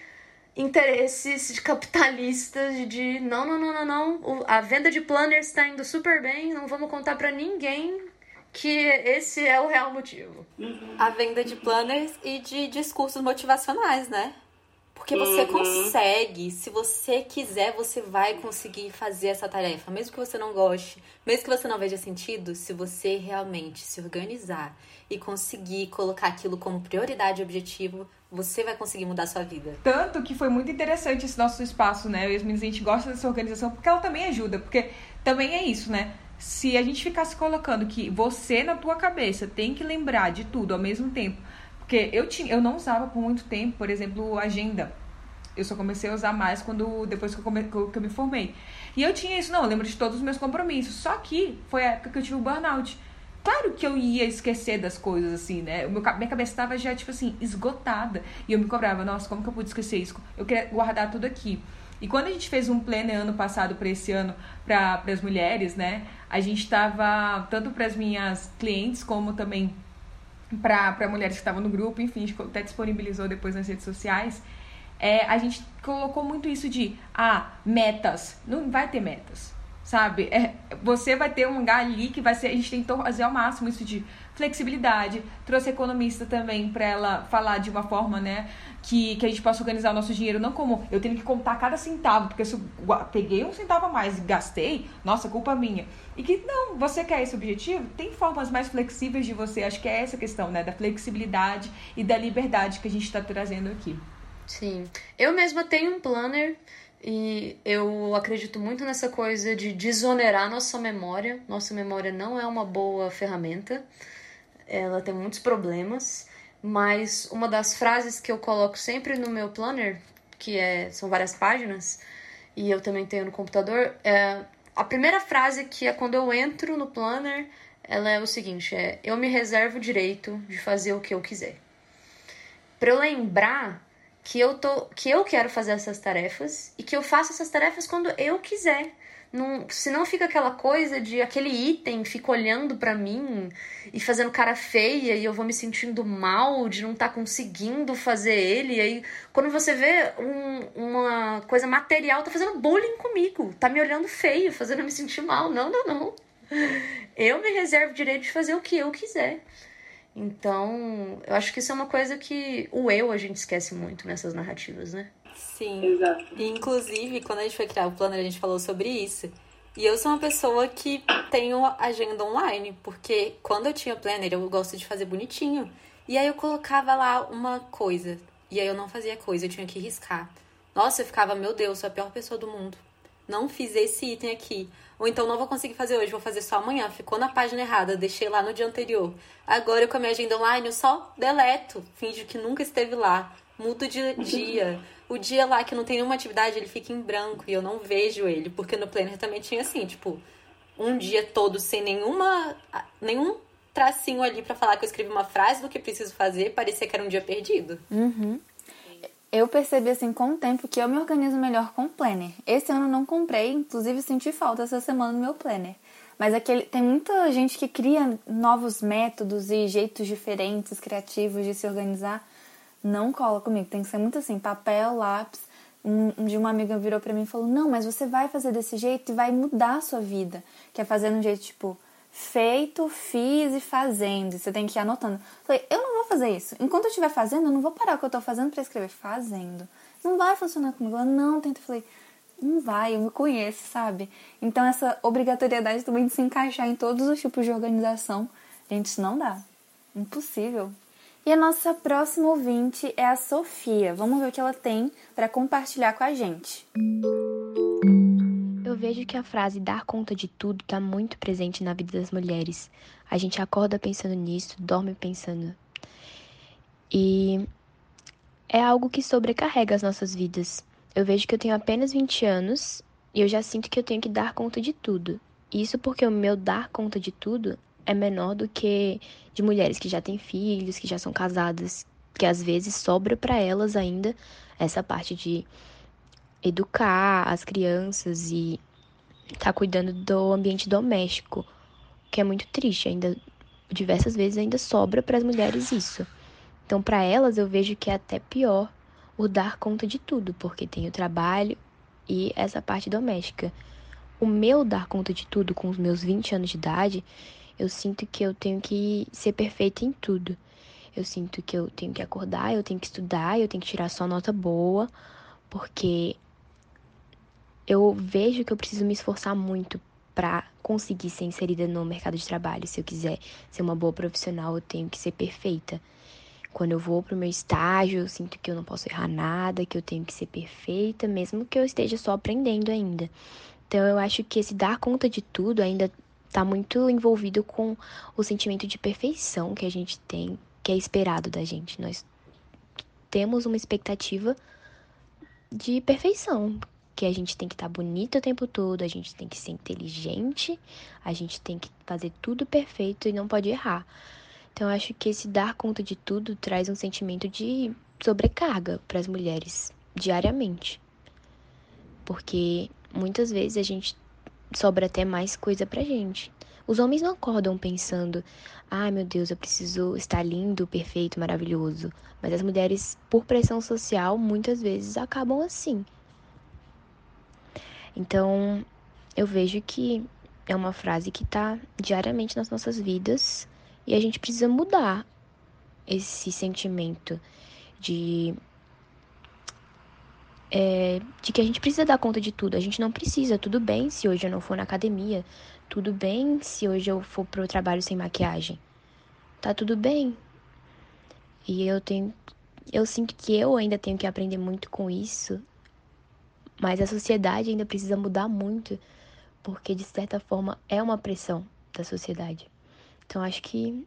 interesses de capitalistas de não, não, não, não, não, a venda de planners está indo super bem, não vamos contar para ninguém que esse é o real motivo. A venda de planners e de discursos motivacionais, né? Porque você Uhum. consegue, se você quiser, você vai conseguir fazer essa tarefa, mesmo que você não goste, mesmo que você não veja sentido, se você realmente se organizar e conseguir colocar aquilo como prioridade e objetivo, você vai conseguir mudar a sua vida. Tanto que foi muito interessante esse nosso espaço, né? Eu e as meninas, a gente gosta dessa organização porque ela também ajuda. Porque também é isso, né? Se a gente ficasse colocando que você na tua cabeça tem que lembrar de tudo ao mesmo tempo. Porque eu, tinha, eu não usava por muito tempo, por exemplo, agenda. Eu só comecei a usar mais quando depois que eu, come, que eu, me formei. E eu tinha isso, não, eu lembro de todos os meus compromissos. Só que foi a época que eu tive o burnout. Claro que eu ia esquecer das coisas, assim, né? O meu, minha cabeça estava já, tipo assim, esgotada. E eu me cobrava, nossa, como que eu pude esquecer isso? Eu queria guardar tudo aqui. E quando a gente fez um plano ano passado para esse ano para as mulheres, né? A gente estava, tanto para as minhas clientes, como também para mulheres que estavam no grupo, enfim, até disponibilizou depois nas redes sociais. É, a gente colocou muito isso de, ah, metas. Não vai ter metas sabe? É, você vai ter um lugar ali que vai ser. A gente tentou fazer ao máximo isso de flexibilidade. Trouxe economista também para ela falar de uma forma, né? Que, que a gente possa organizar o nosso dinheiro, não como eu tenho que contar cada centavo, porque se eu peguei um centavo a mais e gastei, nossa, culpa minha. E que não, você quer esse objetivo? Tem formas mais flexíveis de você. Acho que é essa questão, né? Da flexibilidade e da liberdade que a gente está trazendo aqui. Sim. Eu mesma tenho um planner e eu acredito muito nessa coisa de desonerar nossa memória. Nossa memória não é uma boa ferramenta, ela tem muitos problemas. Mas uma das frases que eu coloco sempre no meu planner, que é, são várias páginas, e eu também tenho no computador, é a primeira frase que é quando eu entro no planner, ela é o seguinte: é eu me reservo o direito de fazer o que eu quiser. Para eu lembrar que eu tô que eu quero fazer essas tarefas e que eu faço essas tarefas quando eu quiser. Não, senão fica aquela coisa de aquele item fica olhando para mim e fazendo cara feia e eu vou me sentindo mal de não estar tá conseguindo fazer ele. E aí, quando você vê um, uma coisa material, tá fazendo bullying comigo, tá me olhando feio, fazendo eu me sentir mal. Não, não, não. Eu me reservo o direito de fazer o que eu quiser. Então, eu acho que isso é uma coisa que o eu a gente esquece muito nessas narrativas, né? Sim. Exato. E, inclusive, quando a gente foi criar o planner, a gente falou sobre isso. E eu sou uma pessoa que tenho agenda online, porque quando eu tinha planner, eu gosto de fazer bonitinho. E aí eu colocava lá uma coisa, e aí eu não fazia coisa, eu tinha que riscar. Nossa, eu ficava, meu Deus, sou a pior pessoa do mundo. Não fiz esse item aqui. Ou então não vou conseguir fazer hoje, vou fazer só amanhã. Ficou na página errada, deixei lá no dia anterior. Agora eu com a minha agenda online, eu só deleto, finjo que nunca esteve lá. Mudo de dia. O dia lá que não tem nenhuma atividade, ele fica em branco e eu não vejo ele. Porque no planner também tinha assim, tipo, um dia todo sem nenhuma. nenhum tracinho ali para falar que eu escrevi uma frase do que preciso fazer, parecia que era um dia perdido. Uhum. Eu percebi assim com o tempo que eu me organizo melhor com o planner. Esse ano não comprei, inclusive senti falta essa semana no meu planner. Mas aquele, tem muita gente que cria novos métodos e jeitos diferentes, criativos de se organizar. Não cola comigo, tem que ser muito assim, papel, lápis. Um, dia uma amiga virou para mim e falou: Não, mas você vai fazer desse jeito e vai mudar a sua vida. Que é fazer de um jeito tipo, feito, fiz e fazendo. Você tem que ir anotando. Falei, eu não vou fazer isso. Enquanto eu estiver fazendo, eu não vou parar o que eu tô fazendo para escrever fazendo. Não vai funcionar comigo. Ela, não, tenta. Falei, não vai, eu me conheço, sabe? Então essa obrigatoriedade também de se encaixar em todos os tipos de organização, gente, isso não dá. Impossível. E a nossa próxima ouvinte é a Sofia. Vamos ver o que ela tem para compartilhar com a gente. Eu vejo que a frase dar conta de tudo está muito presente na vida das mulheres. A gente acorda pensando nisso, dorme pensando. E é algo que sobrecarrega as nossas vidas. Eu vejo que eu tenho apenas 20 anos e eu já sinto que eu tenho que dar conta de tudo. Isso porque o meu dar conta de tudo é menor do que de mulheres que já têm filhos, que já são casadas, que às vezes sobra para elas ainda essa parte de educar as crianças e estar tá cuidando do ambiente doméstico, que é muito triste ainda diversas vezes ainda sobra para as mulheres isso. Então, para elas, eu vejo que é até pior o dar conta de tudo, porque tem o trabalho e essa parte doméstica. O meu dar conta de tudo com os meus 20 anos de idade, eu sinto que eu tenho que ser perfeita em tudo. Eu sinto que eu tenho que acordar, eu tenho que estudar, eu tenho que tirar só nota boa, porque eu vejo que eu preciso me esforçar muito para conseguir ser inserida no mercado de trabalho. Se eu quiser ser uma boa profissional, eu tenho que ser perfeita. Quando eu vou pro meu estágio, eu sinto que eu não posso errar nada, que eu tenho que ser perfeita, mesmo que eu esteja só aprendendo ainda. Então eu acho que esse dar conta de tudo ainda está muito envolvido com o sentimento de perfeição que a gente tem, que é esperado da gente. Nós temos uma expectativa de perfeição, que a gente tem que estar tá bonita o tempo todo, a gente tem que ser inteligente, a gente tem que fazer tudo perfeito e não pode errar. Então, acho que esse dar conta de tudo traz um sentimento de sobrecarga para as mulheres diariamente. Porque muitas vezes a gente sobra até mais coisa pra gente. Os homens não acordam pensando: "Ai, ah, meu Deus, eu preciso estar lindo, perfeito, maravilhoso". Mas as mulheres, por pressão social, muitas vezes acabam assim. Então, eu vejo que é uma frase que está diariamente nas nossas vidas e a gente precisa mudar esse sentimento de é, de que a gente precisa dar conta de tudo. A gente não precisa. Tudo bem se hoje eu não for na academia. Tudo bem se hoje eu for pro trabalho sem maquiagem. Tá tudo bem. E eu tenho. Eu sinto que eu ainda tenho que aprender muito com isso mas a sociedade ainda precisa mudar muito, porque de certa forma é uma pressão da sociedade. Então acho que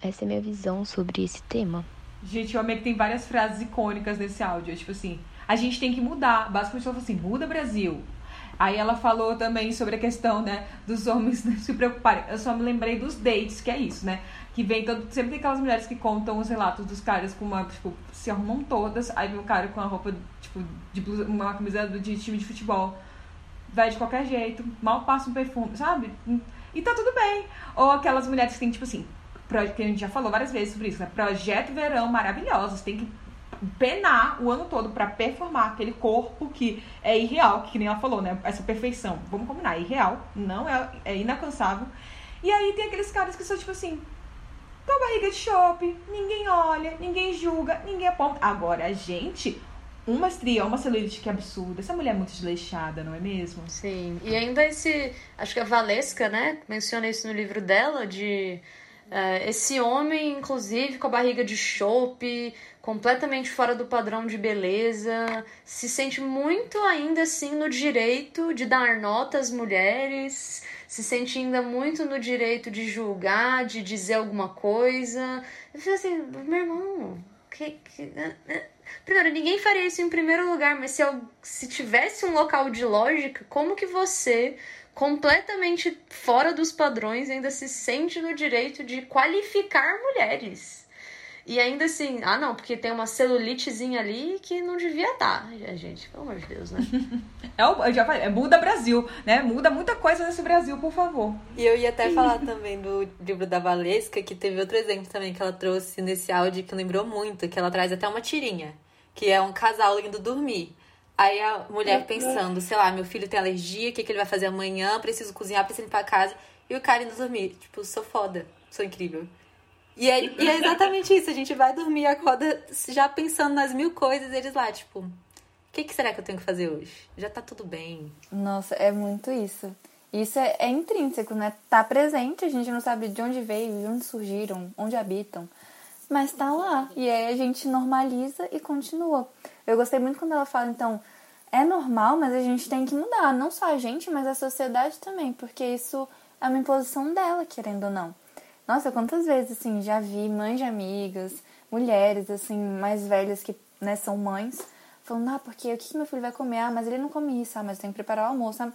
essa é a minha visão sobre esse tema. Gente, eu amei que tem várias frases icônicas nesse áudio. Tipo assim, a gente tem que mudar. Basicamente, ela falou assim: muda Brasil. Aí ela falou também sobre a questão, né, dos homens se preocuparem. Eu só me lembrei dos dates, que é isso, né? Que vem todo. Sempre tem aquelas mulheres que contam os relatos dos caras com uma, tipo, se arrumam todas. Aí vem um cara com a roupa, tipo, de blusa, uma camisa de time de futebol. Vai de qualquer jeito, mal passa um perfume, sabe? E tá tudo bem. Ou aquelas mulheres que tem, tipo assim, que a gente já falou várias vezes sobre isso, né? Projeto verão maravilhosos. Tem que penar o ano todo para performar aquele corpo que é irreal, que nem ela falou, né? Essa perfeição. Vamos combinar, é irreal, não é, é inalcançável. E aí tem aqueles caras que são tipo assim, com a barriga de chope, ninguém olha, ninguém julga, ninguém aponta. Agora, a gente, uma estria, uma celulite que absurda. Essa mulher é muito desleixada, não é mesmo? Sim. E ainda esse. Acho que a Valesca, né? Menciona isso no livro dela, de. Uh, esse homem, inclusive, com a barriga de chope, completamente fora do padrão de beleza, se sente muito ainda assim no direito de dar nota às mulheres, se sente ainda muito no direito de julgar, de dizer alguma coisa. Eu falei assim, meu irmão, que, que, né, né? Primeiro, ninguém faria isso em primeiro lugar, mas se, eu, se tivesse um local de lógica, como que você, completamente fora dos padrões, ainda se sente no direito de qualificar mulheres? E ainda assim, ah não, porque tem uma celulitezinha ali que não devia estar. Tá. Gente, pelo amor de Deus, né? é, o, eu já falei, é muda Brasil, né? Muda muita coisa nesse Brasil, por favor. E eu ia até falar também do livro da Valesca, que teve outro exemplo também que ela trouxe nesse áudio que lembrou muito, que ela traz até uma tirinha, que é um casal indo dormir. Aí a mulher pensando, sei lá, meu filho tem alergia, o que, que ele vai fazer amanhã? Preciso cozinhar, preciso limpar a casa. E o cara indo dormir. Tipo, sou foda, sou incrível. E é, e é exatamente isso, a gente vai dormir e acorda já pensando nas mil coisas, e eles lá, tipo, o que, que será que eu tenho que fazer hoje? Já tá tudo bem. Nossa, é muito isso. Isso é, é intrínseco, né? Tá presente, a gente não sabe de onde veio, de onde surgiram, onde habitam. Mas tá lá. E aí a gente normaliza e continua. Eu gostei muito quando ela fala, então, é normal, mas a gente tem que mudar. Não só a gente, mas a sociedade também. Porque isso é uma imposição dela, querendo ou não. Nossa, quantas vezes, assim, já vi mães de amigas, mulheres, assim, mais velhas que, né, são mães, falando, ah, porque o que, meu filho vai comer? Ah, mas ele não come isso, ah, mas tem que preparar o almoço, sabe?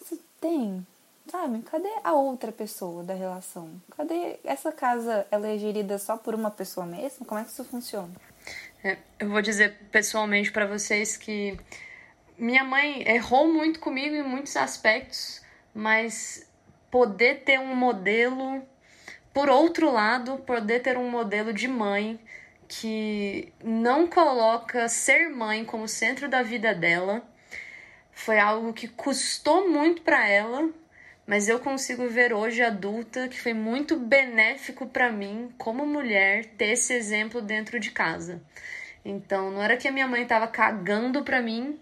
Você tem, sabe? Cadê a outra pessoa da relação? Cadê essa casa, ela é gerida só por uma pessoa mesmo? Como é que isso funciona? É, eu vou dizer pessoalmente para vocês que minha mãe errou muito comigo em muitos aspectos, mas poder ter um modelo por outro lado, poder ter um modelo de mãe que não coloca ser mãe como centro da vida dela foi algo que custou muito para ela, mas eu consigo ver hoje adulta que foi muito benéfico para mim como mulher ter esse exemplo dentro de casa. Então, não era que a minha mãe estava cagando para mim,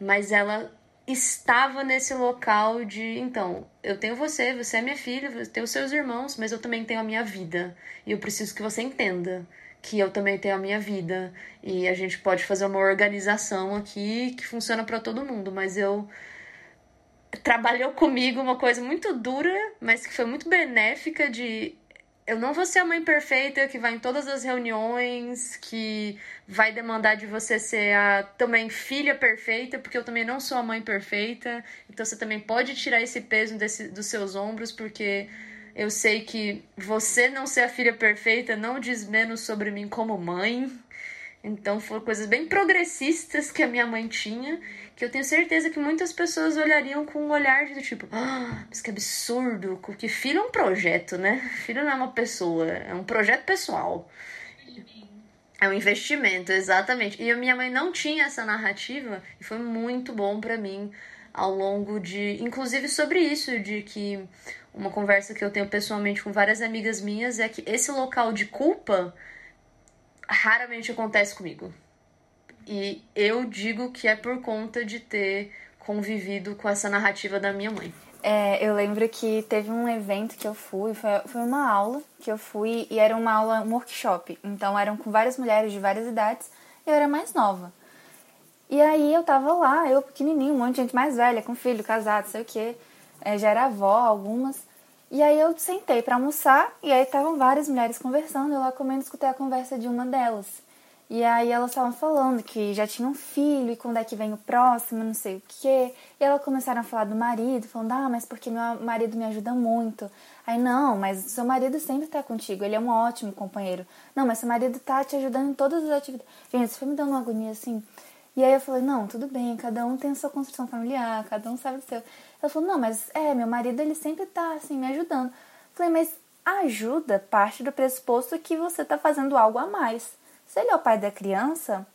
mas ela estava nesse local de, então, eu tenho você, você é minha filha, tem os seus irmãos, mas eu também tenho a minha vida. E eu preciso que você entenda que eu também tenho a minha vida. E a gente pode fazer uma organização aqui que funciona para todo mundo, mas eu trabalhou comigo uma coisa muito dura, mas que foi muito benéfica de eu não vou ser a mãe perfeita que vai em todas as reuniões, que vai demandar de você ser a também filha perfeita, porque eu também não sou a mãe perfeita. Então você também pode tirar esse peso desse, dos seus ombros, porque eu sei que você não ser a filha perfeita não diz menos sobre mim como mãe. Então foram coisas bem progressistas que a minha mãe tinha, que eu tenho certeza que muitas pessoas olhariam com um olhar de tipo, ah, mas que absurdo, que filho é um projeto, né? Filho não é uma pessoa, é um projeto pessoal. É um investimento, exatamente. E a minha mãe não tinha essa narrativa e foi muito bom para mim ao longo de, inclusive sobre isso, de que uma conversa que eu tenho pessoalmente com várias amigas minhas é que esse local de culpa raramente acontece comigo. E eu digo que é por conta de ter convivido com essa narrativa da minha mãe. É, eu lembro que teve um evento que eu fui, foi, foi uma aula que eu fui e era uma aula, um workshop. Então eram com várias mulheres de várias idades e eu era mais nova. E aí eu tava lá, eu pequenininho, um monte de gente mais velha, com filho, casado, sei o quê. É, já era avó, algumas. E aí eu sentei para almoçar e aí estavam várias mulheres conversando. Eu lá comendo escutei a conversa de uma delas. E aí elas estavam falando que já tinham um filho e quando é que vem o próximo, não sei o quê. E elas começaram a falar do marido, falando: "Ah, mas porque meu marido me ajuda muito". Aí não, mas seu marido sempre tá contigo, ele é um ótimo companheiro. Não, mas seu marido tá te ajudando em todas as atividades. Gente, isso foi me dando uma agonia assim. E aí eu falei: "Não, tudo bem, cada um tem a sua construção familiar, cada um sabe o seu". Ela falou, não, mas é, meu marido ele sempre tá assim me ajudando. Falei, mas ajuda parte do pressuposto que você tá fazendo algo a mais. Se ele é o pai da criança,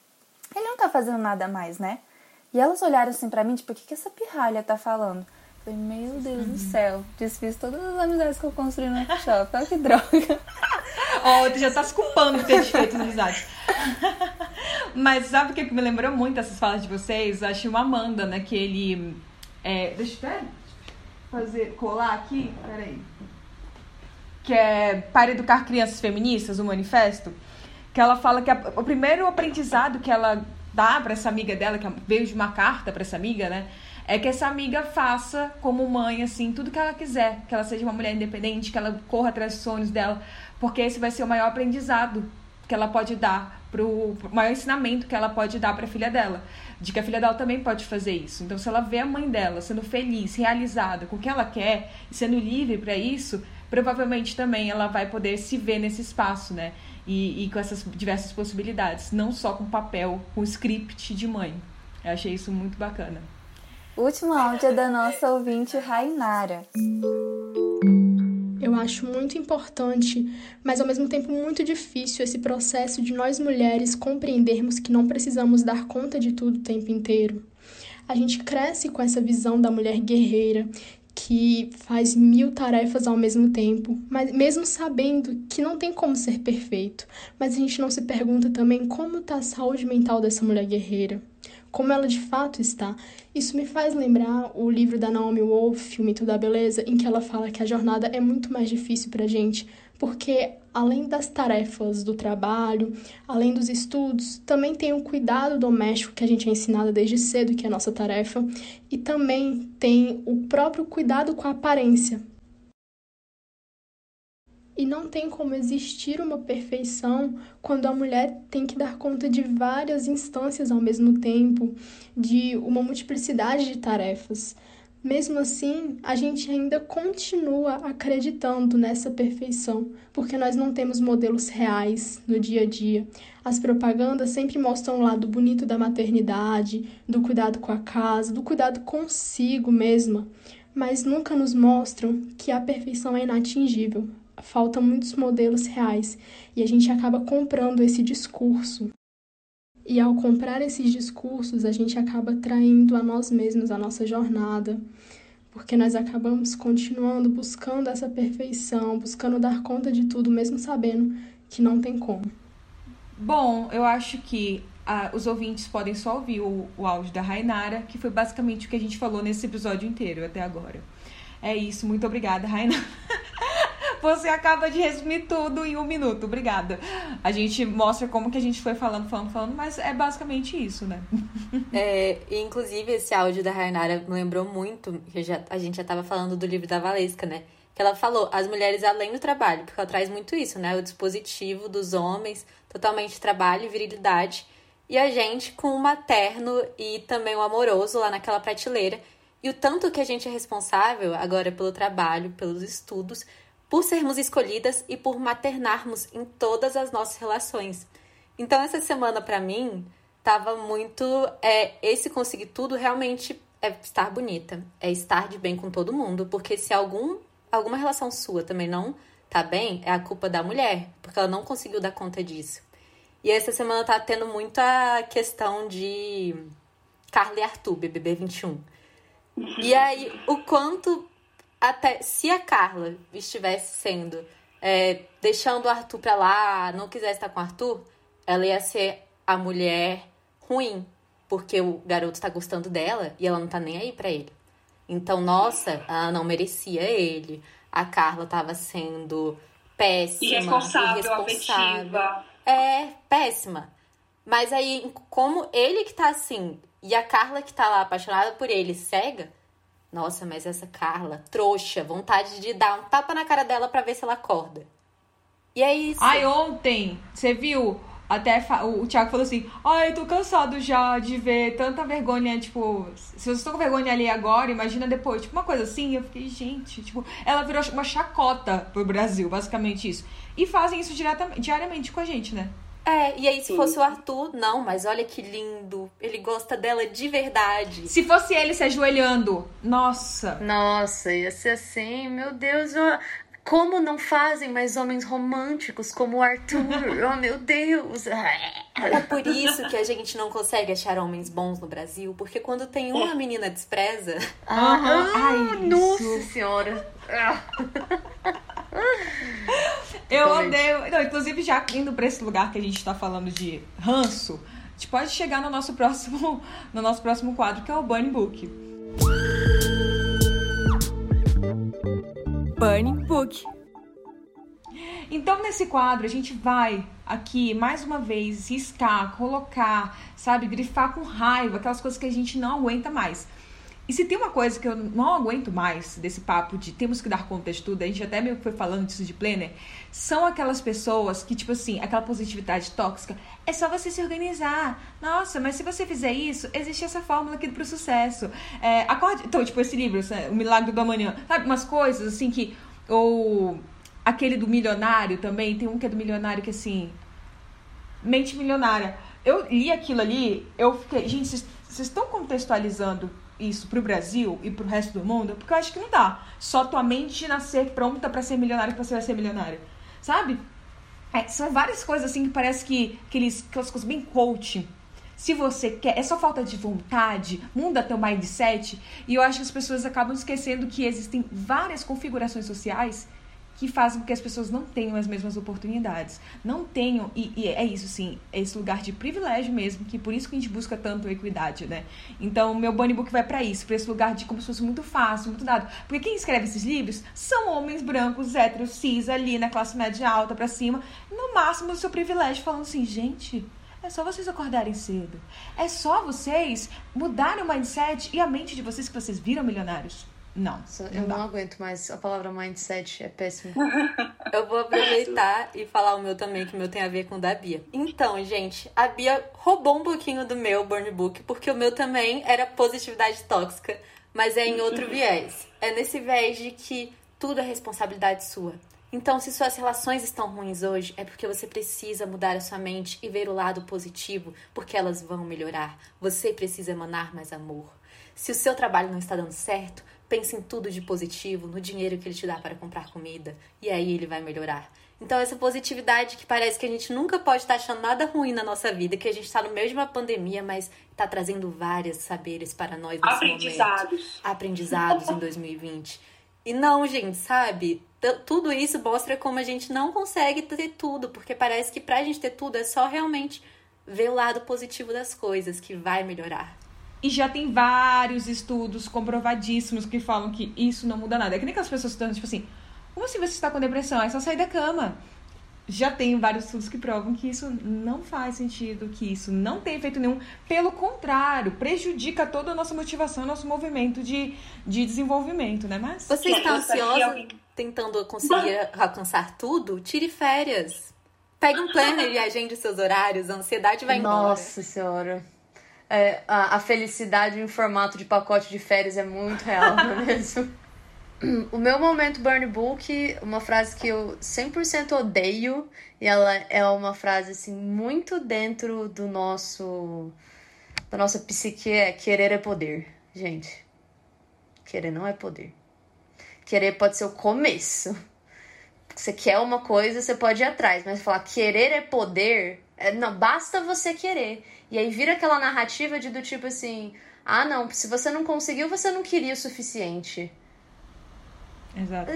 ele não tá fazendo nada a mais, né? E elas olharam assim pra mim, tipo, o que, que essa pirralha tá falando? Falei, meu Deus do céu, desfiz todas as amizades que eu construí no workshop. Olha que droga. Ó, oh, tu já tá se culpando por ter desfeito amizades. Mas sabe o que me lembrou muito essas falas de vocês? Acho uma Amanda, naquele é, deixa eu fazer, colar aqui, peraí. Que é Para Educar Crianças Feministas, o manifesto. Que ela fala que a, o primeiro aprendizado que ela dá para essa amiga dela, que veio de uma carta para essa amiga, né? É que essa amiga faça como mãe, assim, tudo que ela quiser. Que ela seja uma mulher independente, que ela corra atrás dos sonhos dela. Porque esse vai ser o maior aprendizado que ela pode dar pro maior ensinamento que ela pode dar para a filha dela, de que a filha dela também pode fazer isso. Então, se ela vê a mãe dela sendo feliz, realizada com o que ela quer sendo livre para isso, provavelmente também ela vai poder se ver nesse espaço, né? E, e com essas diversas possibilidades, não só com papel, com script de mãe. Eu achei isso muito bacana. O último áudio é da nossa ouvinte Rainara. Eu acho muito importante, mas ao mesmo tempo muito difícil esse processo de nós mulheres compreendermos que não precisamos dar conta de tudo o tempo inteiro. A gente cresce com essa visão da mulher guerreira que faz mil tarefas ao mesmo tempo, mas mesmo sabendo que não tem como ser perfeito. Mas a gente não se pergunta também como está a saúde mental dessa mulher guerreira como ela de fato está. Isso me faz lembrar o livro da Naomi Wolf, O Mito da Beleza, em que ela fala que a jornada é muito mais difícil para a gente, porque além das tarefas do trabalho, além dos estudos, também tem o cuidado doméstico que a gente é ensinada desde cedo, que é a nossa tarefa, e também tem o próprio cuidado com a aparência, e não tem como existir uma perfeição quando a mulher tem que dar conta de várias instâncias ao mesmo tempo, de uma multiplicidade de tarefas. Mesmo assim, a gente ainda continua acreditando nessa perfeição, porque nós não temos modelos reais no dia a dia. As propagandas sempre mostram o lado bonito da maternidade, do cuidado com a casa, do cuidado consigo mesma, mas nunca nos mostram que a perfeição é inatingível faltam muitos modelos reais e a gente acaba comprando esse discurso. E ao comprar esses discursos, a gente acaba traindo a nós mesmos, a nossa jornada, porque nós acabamos continuando buscando essa perfeição, buscando dar conta de tudo, mesmo sabendo que não tem como. Bom, eu acho que ah, os ouvintes podem só ouvir o, o áudio da Rainara, que foi basicamente o que a gente falou nesse episódio inteiro até agora. É isso, muito obrigada, Rainara. Você acaba de resumir tudo em um minuto. Obrigada. A gente mostra como que a gente foi falando, falando, falando, mas é basicamente isso, né? É, inclusive, esse áudio da Rainara me lembrou muito, que já, a gente já estava falando do livro da Valesca, né? Que ela falou, as mulheres além do trabalho, porque ela traz muito isso, né? O dispositivo dos homens, totalmente trabalho e virilidade. E a gente com o materno e também o amoroso lá naquela prateleira. E o tanto que a gente é responsável agora pelo trabalho, pelos estudos, por sermos escolhidas e por maternarmos em todas as nossas relações. Então, essa semana, para mim, tava muito. É, esse conseguir tudo realmente é estar bonita, é estar de bem com todo mundo, porque se algum, alguma relação sua também não tá bem, é a culpa da mulher, porque ela não conseguiu dar conta disso. E essa semana tá tendo muita questão de Carla e Arthur, BBB 21. E aí, o quanto até se a Carla estivesse sendo é, deixando o Arthur pra lá, não quisesse estar com o Arthur, ela ia ser a mulher ruim, porque o garoto tá gostando dela e ela não tá nem aí para ele. Então, nossa, ela não merecia ele. A Carla tava sendo péssima, irresponsável, irresponsável. afetiva. É, péssima. Mas aí, como ele que tá assim, e a Carla que tá lá apaixonada por ele, cega, nossa, mas essa Carla, trouxa, vontade de dar um tapa na cara dela para ver se ela acorda. E é isso. Ai, ontem, você viu? Até o Thiago falou assim: Ai, tô cansado já de ver tanta vergonha. Tipo, se vocês estão com vergonha ali agora, imagina depois. Tipo, uma coisa assim. Eu fiquei, gente, tipo, ela virou uma chacota pro Brasil, basicamente isso. E fazem isso diretamente, diariamente com a gente, né? É, e aí se fosse o Arthur, não, mas olha que lindo. Ele gosta dela de verdade. Se fosse ele se ajoelhando, nossa. Nossa, ia ser assim, meu Deus, ó, como não fazem mais homens românticos como o Arthur? oh, meu Deus. É por isso que a gente não consegue achar homens bons no Brasil, porque quando tem uma menina despreza. Ah, Aham. ah, Ai, nossa isso. senhora. Eu Totalmente. odeio. Não, inclusive, já indo pra esse lugar que a gente tá falando de ranço, a gente pode chegar no nosso próximo, no nosso próximo quadro, que é o Bunny Book. Burning Book. Então, nesse quadro, a gente vai aqui, mais uma vez, riscar, colocar, sabe, grifar com raiva, aquelas coisas que a gente não aguenta mais. E se tem uma coisa que eu não aguento mais desse papo de temos que dar conta de tudo, a gente até meio que foi falando disso de planner, são aquelas pessoas que, tipo assim, aquela positividade tóxica, é só você se organizar. Nossa, mas se você fizer isso, existe essa fórmula aqui pro sucesso. É, acorde... Então, tipo, esse livro, O Milagre do Amanhã, sabe, umas coisas assim que. Ou aquele do milionário também, tem um que é do milionário que assim. Mente milionária. Eu li aquilo ali, eu fiquei. Gente, vocês estão contextualizando isso pro Brasil e pro resto do mundo? Porque eu acho que não dá. Só tua mente nascer pronta pra ser milionário que você vai ser milionário. Sabe? É, são várias coisas assim que parece que aqueles, aquelas coisas bem coaching. Se você quer, é só falta de vontade, muda teu mindset. E eu acho que as pessoas acabam esquecendo que existem várias configurações sociais que fazem com que as pessoas não tenham as mesmas oportunidades. Não tenham, e, e é isso sim, é esse lugar de privilégio mesmo, que por isso que a gente busca tanto equidade, né? Então, meu Bunny Book vai para isso, para esse lugar de como se fosse muito fácil, muito dado. Porque quem escreve esses livros são homens brancos, héteros, cis, ali na classe média alta para cima, no máximo do seu privilégio, falando assim, gente. É só vocês acordarem cedo. É só vocês mudarem o mindset e a mente de vocês que vocês viram milionários. Não. Eu não aguento mais. A palavra mindset é péssima. Eu vou aproveitar e falar o meu também, que o meu tem a ver com o da Bia. Então, gente, a Bia roubou um pouquinho do meu Burn Book, porque o meu também era positividade tóxica, mas é em outro viés. É nesse viés de que tudo é responsabilidade sua. Então, se suas relações estão ruins hoje, é porque você precisa mudar a sua mente e ver o lado positivo, porque elas vão melhorar. Você precisa emanar mais amor. Se o seu trabalho não está dando certo, pense em tudo de positivo, no dinheiro que ele te dá para comprar comida, e aí ele vai melhorar. Então, essa positividade que parece que a gente nunca pode estar achando nada ruim na nossa vida, que a gente está no meio de uma pandemia, mas está trazendo vários saberes para nós nesse Aprendizados. momento. Aprendizados em 2020. E não, gente, sabe? Tudo isso mostra como a gente não consegue ter tudo, porque parece que pra gente ter tudo é só realmente ver o lado positivo das coisas, que vai melhorar. E já tem vários estudos comprovadíssimos que falam que isso não muda nada. É que nem aquelas pessoas que estão, tipo assim, como assim você está com depressão? É só sair da cama. Já tem vários estudos que provam que isso não faz sentido, que isso não tem efeito nenhum. Pelo contrário, prejudica toda a nossa motivação, nosso movimento de, de desenvolvimento, né? Mas. Você está ansiosa tentando conseguir alcançar tudo? Tire férias. Pegue um planner e agende seus horários, a ansiedade vai embora. Nossa senhora. É, a, a felicidade em formato de pacote de férias é muito real, não é mesmo? O meu momento burn book, uma frase que eu 100% odeio, e ela é uma frase assim muito dentro do nosso da nossa psique é querer é poder. Gente, querer não é poder. Querer pode ser o começo. Você quer uma coisa, você pode ir atrás, mas falar querer é poder, é, não, basta você querer. E aí vira aquela narrativa de do tipo assim, ah, não, se você não conseguiu, você não queria o suficiente. Exato.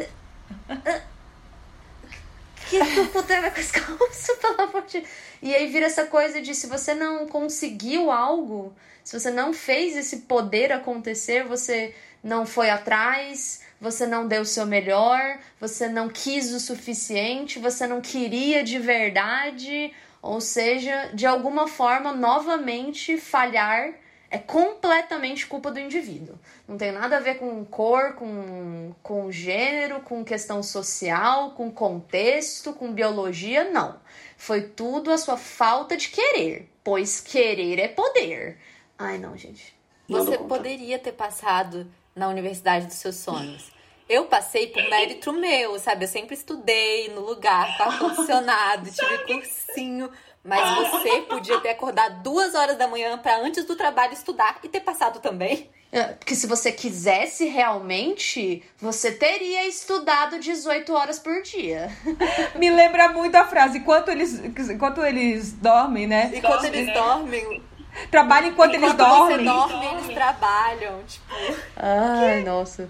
que tu puder com esse calço, pelo amor de E aí vira essa coisa de se você não conseguiu algo, se você não fez esse poder acontecer, você não foi atrás, você não deu o seu melhor, você não quis o suficiente, você não queria de verdade, ou seja, de alguma forma novamente falhar é completamente culpa do indivíduo. Não tem nada a ver com cor, com, com gênero, com questão social, com contexto, com biologia, não. Foi tudo a sua falta de querer, pois querer é poder. Ai, não, gente. Você poderia ter passado na universidade dos seus sonhos. Eu passei por mérito meu, sabe? Eu sempre estudei no lugar com ar-condicionado, tive cursinho. Mas você podia ter acordado duas horas da manhã para antes do trabalho estudar e ter passado também. É, porque se você quisesse realmente, você teria estudado 18 horas por dia. Me lembra muito a frase: enquanto eles, enquanto eles dormem, né? Enquanto eles né? dormem. Trabalha enquanto, enquanto eles dormem. Você dorme, eles trabalham. Tipo. Ai, que... nossa.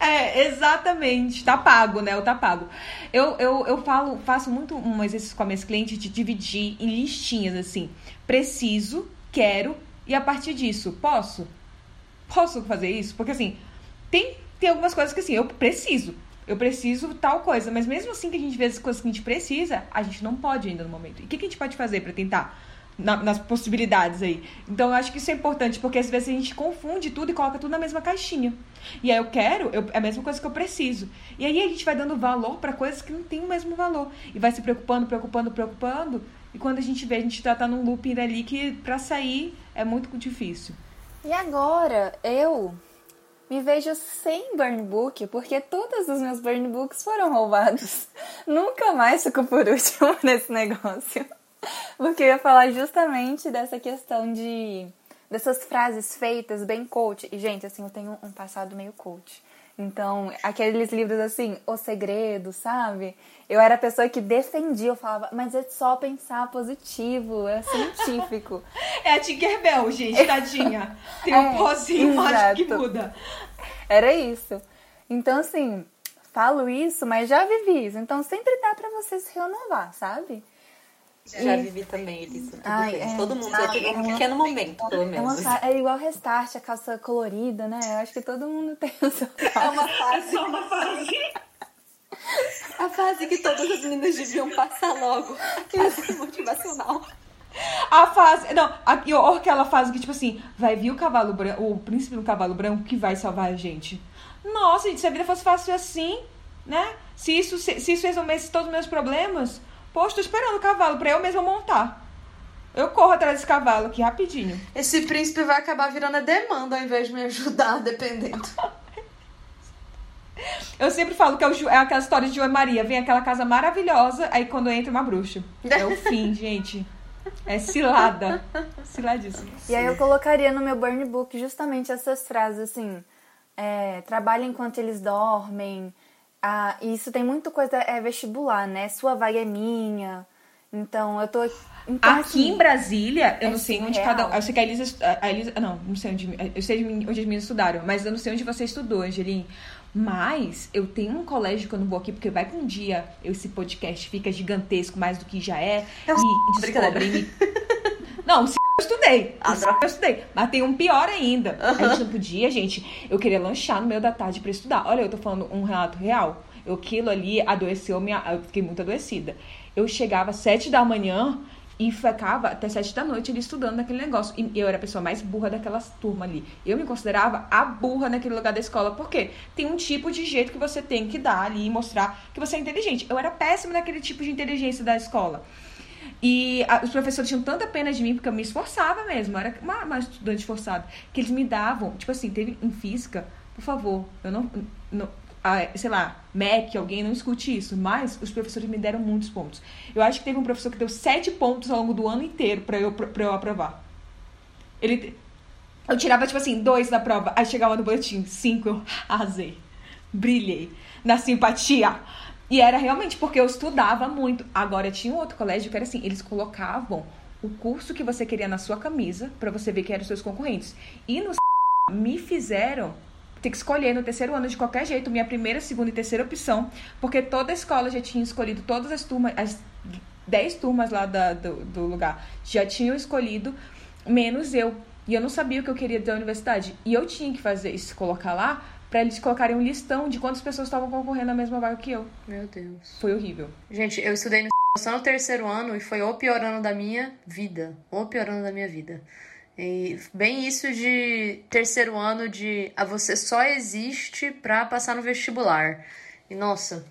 É, exatamente. Tá pago, né? O tá pago. Eu, eu, eu falo, faço muito um exercício com as minhas clientes de dividir em listinhas, assim. Preciso, quero, e a partir disso, posso? Posso fazer isso? Porque, assim, tem, tem algumas coisas que, assim, eu preciso. Eu preciso tal coisa. Mas mesmo assim que a gente vê as coisas que a gente precisa, a gente não pode ainda no momento. E o que, que a gente pode fazer para tentar na, nas possibilidades aí. Então eu acho que isso é importante, porque às vezes a gente confunde tudo e coloca tudo na mesma caixinha. E aí eu quero, eu, é a mesma coisa que eu preciso. E aí a gente vai dando valor para coisas que não têm o mesmo valor. E vai se preocupando, preocupando, preocupando. E quando a gente vê, a gente tá, tá num looping ali que pra sair é muito difícil. E agora, eu me vejo sem burn book, porque todos os meus burn books foram roubados. Nunca mais fico por último nesse negócio. Porque eu ia falar justamente dessa questão de. dessas frases feitas bem coach. E, gente, assim, eu tenho um passado meio coach. Então, aqueles livros assim, O Segredo, sabe? Eu era a pessoa que defendia, eu falava, mas é só pensar positivo, é científico. é a Tinkerbell, gente, tadinha. Tem um é, pozinho mágico que muda. Era isso. Então, assim, falo isso, mas já vivi isso. Então, sempre dá para você se renovar, sabe? Já vivi também, Elisa. Ai, é, Todo mundo já teve um pequeno momento, pelo menos. É, uma, é igual restart, a calça colorida, né? Eu acho que todo mundo tem o seu É uma fase. É uma fase. A fase que todas as meninas deviam passar logo. A fase motivacional. A fase. Não, a, ou aquela fase que, tipo assim, vai vir o cavalo branco, o príncipe do cavalo branco que vai salvar a gente. Nossa, gente, se a vida fosse fácil assim, né? Se isso, se, se isso resolvesse todos os meus problemas, Poxa, tô esperando o cavalo pra eu mesma montar. Eu corro atrás desse cavalo aqui rapidinho. Esse príncipe vai acabar virando a demanda ao invés de me ajudar, dependendo. Eu sempre falo que é, o, é aquela história de João e Maria. Vem aquela casa maravilhosa, aí quando entra uma bruxa. É o fim, gente. É cilada. Ciladíssimo. E aí eu colocaria no meu burn book justamente essas frases assim: é, trabalha enquanto eles dormem. Ah, isso tem muita coisa, é vestibular, né? Sua vaga é minha. Então, eu tô. Então, Aqui assim, em Brasília, eu é não sei onde surreal. cada. Eu sei que a Elisa. A Elisa não, não sei onde. Eu sei onde as meninas estudaram, mas eu não sei onde você estudou, Angeline. Mas eu tenho um colégio que eu não vou aqui, porque vai que um dia esse podcast fica gigantesco mais do que já é. e descobrem. Não, se eu estudei. Ah, Se eu estudei. Mas tem um pior ainda. A gente não podia, gente. Eu queria lanchar no meio da tarde pra estudar. Olha, eu tô falando um relato real. Eu, aquilo ali adoeceu minha. Eu fiquei muito adoecida. Eu chegava às sete da manhã e ficava até sete da noite ali estudando naquele negócio. E eu era a pessoa mais burra daquela turma ali. Eu me considerava a burra naquele lugar da escola. Por quê? Tem um tipo de jeito que você tem que dar ali e mostrar que você é inteligente. Eu era péssima naquele tipo de inteligência da escola. E a- os professores tinham tanta pena de mim, porque eu me esforçava mesmo, era uma, uma estudante esforçada, que eles me davam, tipo assim, teve em física, por favor, eu não, não ah, sei lá, MEC, alguém não escute isso, mas os professores me deram muitos pontos. Eu acho que teve um professor que deu sete pontos ao longo do ano inteiro pra eu, pra eu aprovar. Ele, eu tirava, tipo assim, dois na prova, aí chegava no boletim, cinco, eu arrasei, brilhei, na simpatia. E era realmente porque eu estudava muito. Agora tinha um outro colégio que era assim, eles colocavam o curso que você queria na sua camisa pra você ver quem eram os seus concorrentes. E no me fizeram ter que escolher no terceiro ano de qualquer jeito, minha primeira, segunda e terceira opção, porque toda a escola já tinha escolhido todas as turmas, as 10 turmas lá da- do, do lugar já tinham escolhido, menos eu. E eu não sabia o que eu queria da universidade. E eu tinha que fazer isso, colocar lá, pra eles colocarem um listão de quantas pessoas estavam concorrendo na mesma vaga que eu. Meu Deus. Foi horrível. Gente, eu estudei no só no terceiro ano e foi o pior ano da minha vida. O pior ano da minha vida. E bem isso de terceiro ano de a você só existe pra passar no vestibular. E nossa,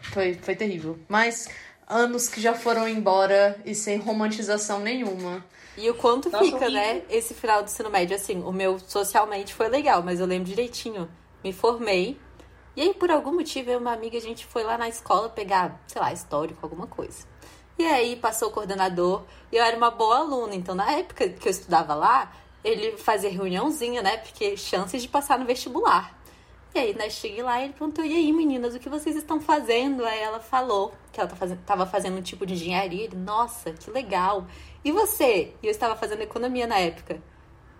foi, foi terrível. Mas anos que já foram embora e sem romantização nenhuma. E o quanto Nossa, fica, horrível. né? Esse final do ensino médio, assim, o meu socialmente foi legal, mas eu lembro direitinho. Me formei. E aí, por algum motivo, eu e uma amiga, a gente foi lá na escola pegar, sei lá, histórico, alguma coisa. E aí passou o coordenador e eu era uma boa aluna. Então, na época que eu estudava lá, ele fazia reuniãozinha, né? Porque chances de passar no vestibular. E aí, nós cheguei lá e ele perguntou: E aí, meninas, o que vocês estão fazendo? Aí ela falou que ela tá fazendo, tava fazendo um tipo de engenharia. Ele, nossa, que legal. E você? E eu estava fazendo economia na época.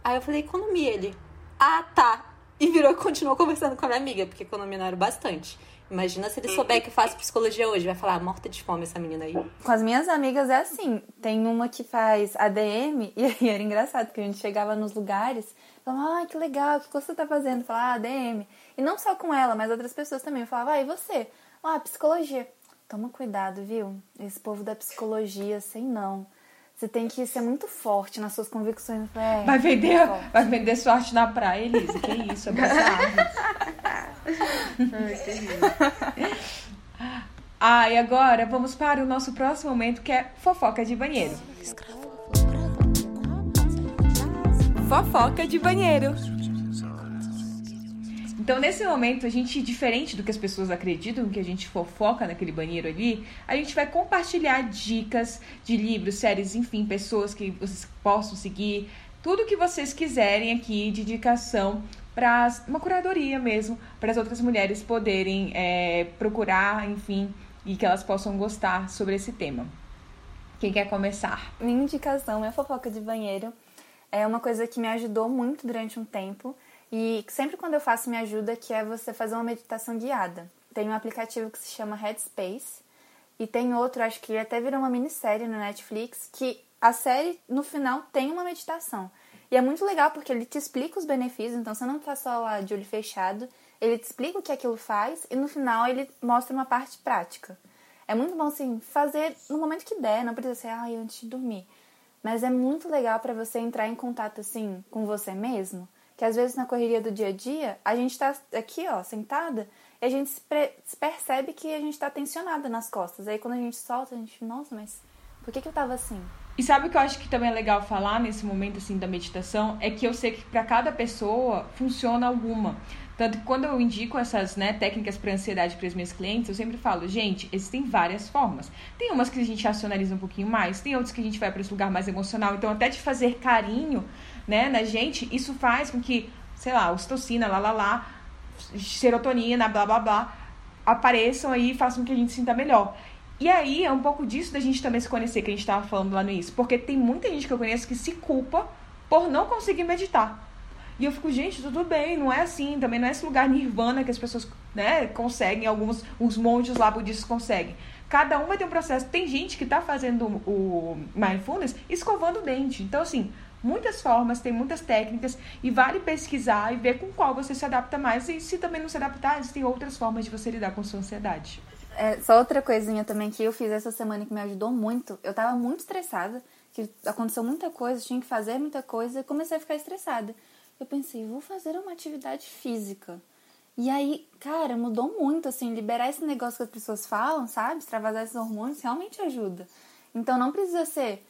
Aí eu falei: Economia. Ele, ah, tá. E virou e continuou conversando com a minha amiga, porque era bastante. Imagina se ele souber que eu faço psicologia hoje. Vai falar, "Ah, morta de fome essa menina aí. Com as minhas amigas é assim. Tem uma que faz ADM, e aí era engraçado, porque a gente chegava nos lugares, falava, ai, que legal, o que você tá fazendo? Falava, ah, ADM. E não só com ela, mas outras pessoas também. Eu falava, ah, e você? Ah, psicologia. Toma cuidado, viu? Esse povo da psicologia, sei não. Você tem que ser muito forte nas suas convicções. É, Vai vender, vai vender sorte na praia, Elisa. Que isso, terrível. Ah, e agora vamos para o nosso próximo momento, que é fofoca de banheiro. Fofoca de banheiro. Então, nesse momento, a gente, diferente do que as pessoas acreditam, que a gente fofoca naquele banheiro ali, a gente vai compartilhar dicas de livros, séries, enfim, pessoas que vocês possam seguir, tudo que vocês quiserem aqui de indicação para uma curadoria mesmo, para as outras mulheres poderem é, procurar, enfim, e que elas possam gostar sobre esse tema. Quem quer começar? Minha indicação é fofoca de banheiro. É uma coisa que me ajudou muito durante um tempo. E sempre quando eu faço me ajuda, que é você fazer uma meditação guiada. Tem um aplicativo que se chama Headspace. E tem outro, acho que até virou uma minissérie no Netflix, que a série, no final, tem uma meditação. E é muito legal porque ele te explica os benefícios, então você não tá só lá de olho fechado, ele te explica o que aquilo faz e no final ele mostra uma parte prática. É muito bom, assim, fazer no momento que der, não precisa ser, ai, antes de dormir. Mas é muito legal para você entrar em contato, assim, com você mesmo. Que às vezes na correria do dia a dia, a gente tá aqui, ó, sentada, e a gente se, percebe que a gente tá tensionada nas costas. Aí quando a gente solta, a gente, nossa, mas por que, que eu tava assim? E sabe o que eu acho que também é legal falar nesse momento assim da meditação é que eu sei que para cada pessoa funciona alguma. Tanto que quando eu indico essas né, técnicas para ansiedade para os meus clientes, eu sempre falo, gente, existem várias formas. Tem umas que a gente racionaliza um pouquinho mais, tem outras que a gente vai para esse lugar mais emocional. Então, até de fazer carinho né, na gente, isso faz com que, sei lá, ocitocina, lá, lá, lá, serotonina, blá, blá, blá, apareçam aí e façam com que a gente se sinta melhor. E aí é um pouco disso da gente também se conhecer, que a gente estava falando lá no início. Porque tem muita gente que eu conheço que se culpa por não conseguir meditar. E eu fico, gente, tudo bem, não é assim, também não é esse lugar nirvana que as pessoas né, conseguem, alguns os monges lá budistas conseguem. Cada um vai ter um processo. Tem gente que está fazendo o mindfulness escovando o dente. Então, assim, muitas formas, tem muitas técnicas e vale pesquisar e ver com qual você se adapta mais. E se também não se adaptar, existem outras formas de você lidar com sua ansiedade. É, só outra coisinha também que eu fiz essa semana que me ajudou muito. Eu tava muito estressada, que aconteceu muita coisa, tinha que fazer muita coisa e comecei a ficar estressada eu pensei, vou fazer uma atividade física. E aí, cara, mudou muito, assim, liberar esse negócio que as pessoas falam, sabe? Extravasar esses hormônios realmente ajuda. Então não precisa ser.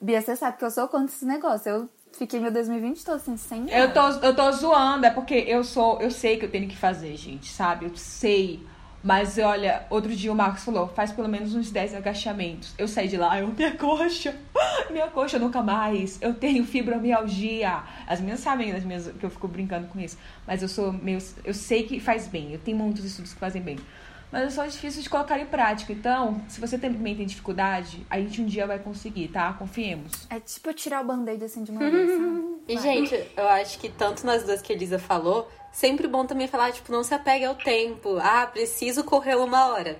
Bia, você sabe que eu sou contra esse negócio. Eu fiquei meu 2020 todo assim, sem. Eu tô, eu tô zoando, é porque eu sou. Eu sei que eu tenho que fazer, gente, sabe? Eu sei. Mas olha, outro dia o Marcos falou, faz pelo menos uns 10 agachamentos. Eu saí de lá, eu, minha coxa, minha coxa nunca mais. Eu tenho fibromialgia. As minhas sabem as minhas, que eu fico brincando com isso. Mas eu sou meio. Eu sei que faz bem. Eu tenho muitos estudos que fazem bem. Mas é só difícil de colocar em prática. Então, se você também tem dificuldade, a gente um dia vai conseguir, tá? Confiemos. É tipo tirar o band-aid assim de uma vez, sabe? E, gente, eu acho que tanto nas duas que a Elisa falou, sempre bom também falar, tipo, não se apegue ao tempo. Ah, preciso correr uma hora.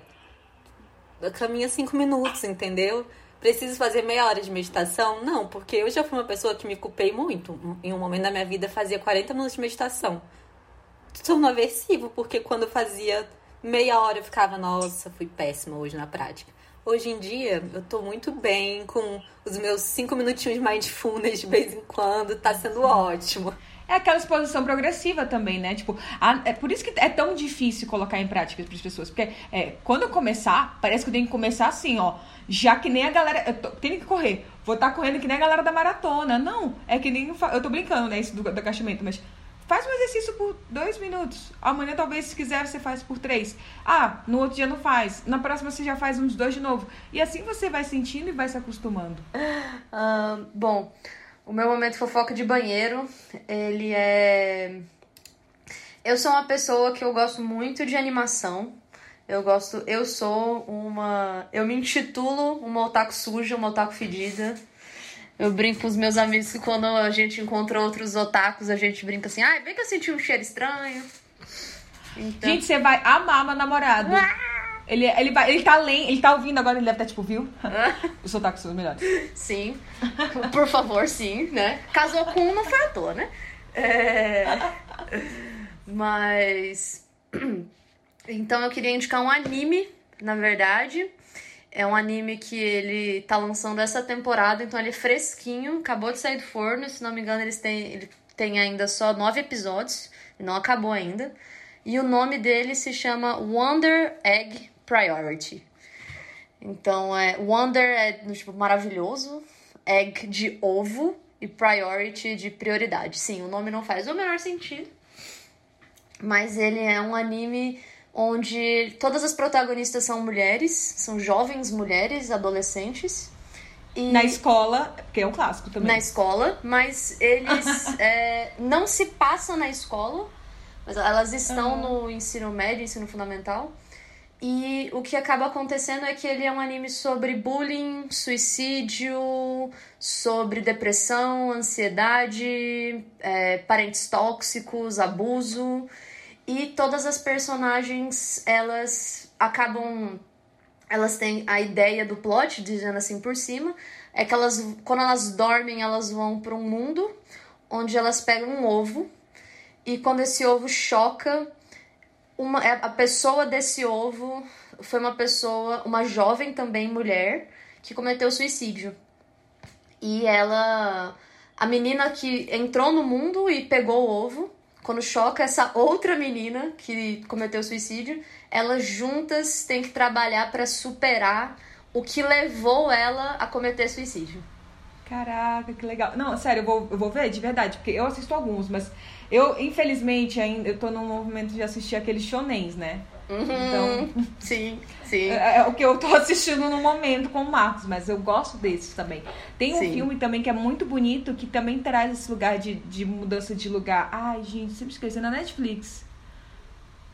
Caminha cinco minutos, entendeu? Preciso fazer meia hora de meditação? Não, porque eu já fui uma pessoa que me culpei muito. Em um momento da minha vida, fazia 40 minutos de meditação. Tornou aversivo, porque quando fazia meia hora eu ficava, nossa, fui péssima hoje na prática. Hoje em dia, eu tô muito bem com os meus cinco minutinhos de mindfulness de vez em quando, tá sendo ótimo. É aquela exposição progressiva também, né? Tipo, a, é por isso que é tão difícil colocar em prática para as pessoas. Porque é, quando eu começar, parece que eu tenho que começar assim, ó. Já que nem a galera. Eu tô, tenho que correr. Vou estar tá correndo que nem a galera da maratona. Não, é que nem. Eu tô brincando, né? Isso do, do agachamento, mas Faz um exercício por dois minutos. Amanhã, talvez, se quiser, você faz por três. Ah, no outro dia não faz. Na próxima, você já faz uns dois de novo. E assim você vai sentindo e vai se acostumando. Uh, bom, o meu momento fofoca de banheiro, ele é. Eu sou uma pessoa que eu gosto muito de animação. Eu gosto. Eu sou uma. Eu me intitulo uma otaku suja, uma otaku fedida. Eu brinco com os meus amigos que quando a gente encontra outros otakus, a gente brinca assim, ah, bem que eu senti um cheiro estranho. Então... Gente, você vai amar meu namorado. Ah! Ele, ele, vai, ele tá lendo, ele tá ouvindo agora, ele deve estar tá, tipo, viu? Os otakus são os melhores. Sim. Por favor, sim, né? Casou com um, não foi à toa, né? É... Mas. Então eu queria indicar um anime, na verdade. É um anime que ele tá lançando essa temporada, então ele é fresquinho, acabou de sair do forno, se não me engano, eles têm, ele tem ainda só nove episódios, não acabou ainda. E o nome dele se chama Wonder Egg Priority. Então é Wonder é tipo maravilhoso, Egg de ovo e Priority de prioridade. Sim, o nome não faz o menor sentido. Mas ele é um anime onde todas as protagonistas são mulheres, são jovens mulheres, adolescentes. E... Na escola, que é um clássico também. Na escola, mas eles é, não se passam na escola, mas elas estão uhum. no ensino médio, ensino fundamental. E o que acaba acontecendo é que ele é um anime sobre bullying, suicídio, sobre depressão, ansiedade, é, parentes tóxicos, abuso. E todas as personagens, elas acabam. Elas têm a ideia do plot, dizendo assim por cima, é que elas, quando elas dormem, elas vão para um mundo onde elas pegam um ovo e quando esse ovo choca, uma, é, a pessoa desse ovo foi uma pessoa, uma jovem também mulher, que cometeu suicídio. E ela. A menina que entrou no mundo e pegou o ovo, quando choca essa outra menina que cometeu suicídio, elas juntas têm que trabalhar para superar o que levou ela a cometer suicídio. Caraca, que legal. Não, sério, eu vou, eu vou ver de verdade, porque eu assisto alguns, mas eu, infelizmente, ainda eu tô num movimento de assistir aqueles shonens, né? Uhum. Então, sim, sim. É, é, o que eu tô assistindo no momento com o Marcos, mas eu gosto desses também. Tem um sim. filme também que é muito bonito, que também traz esse lugar de, de mudança de lugar. Ai, gente, sempre esqueci, na Netflix.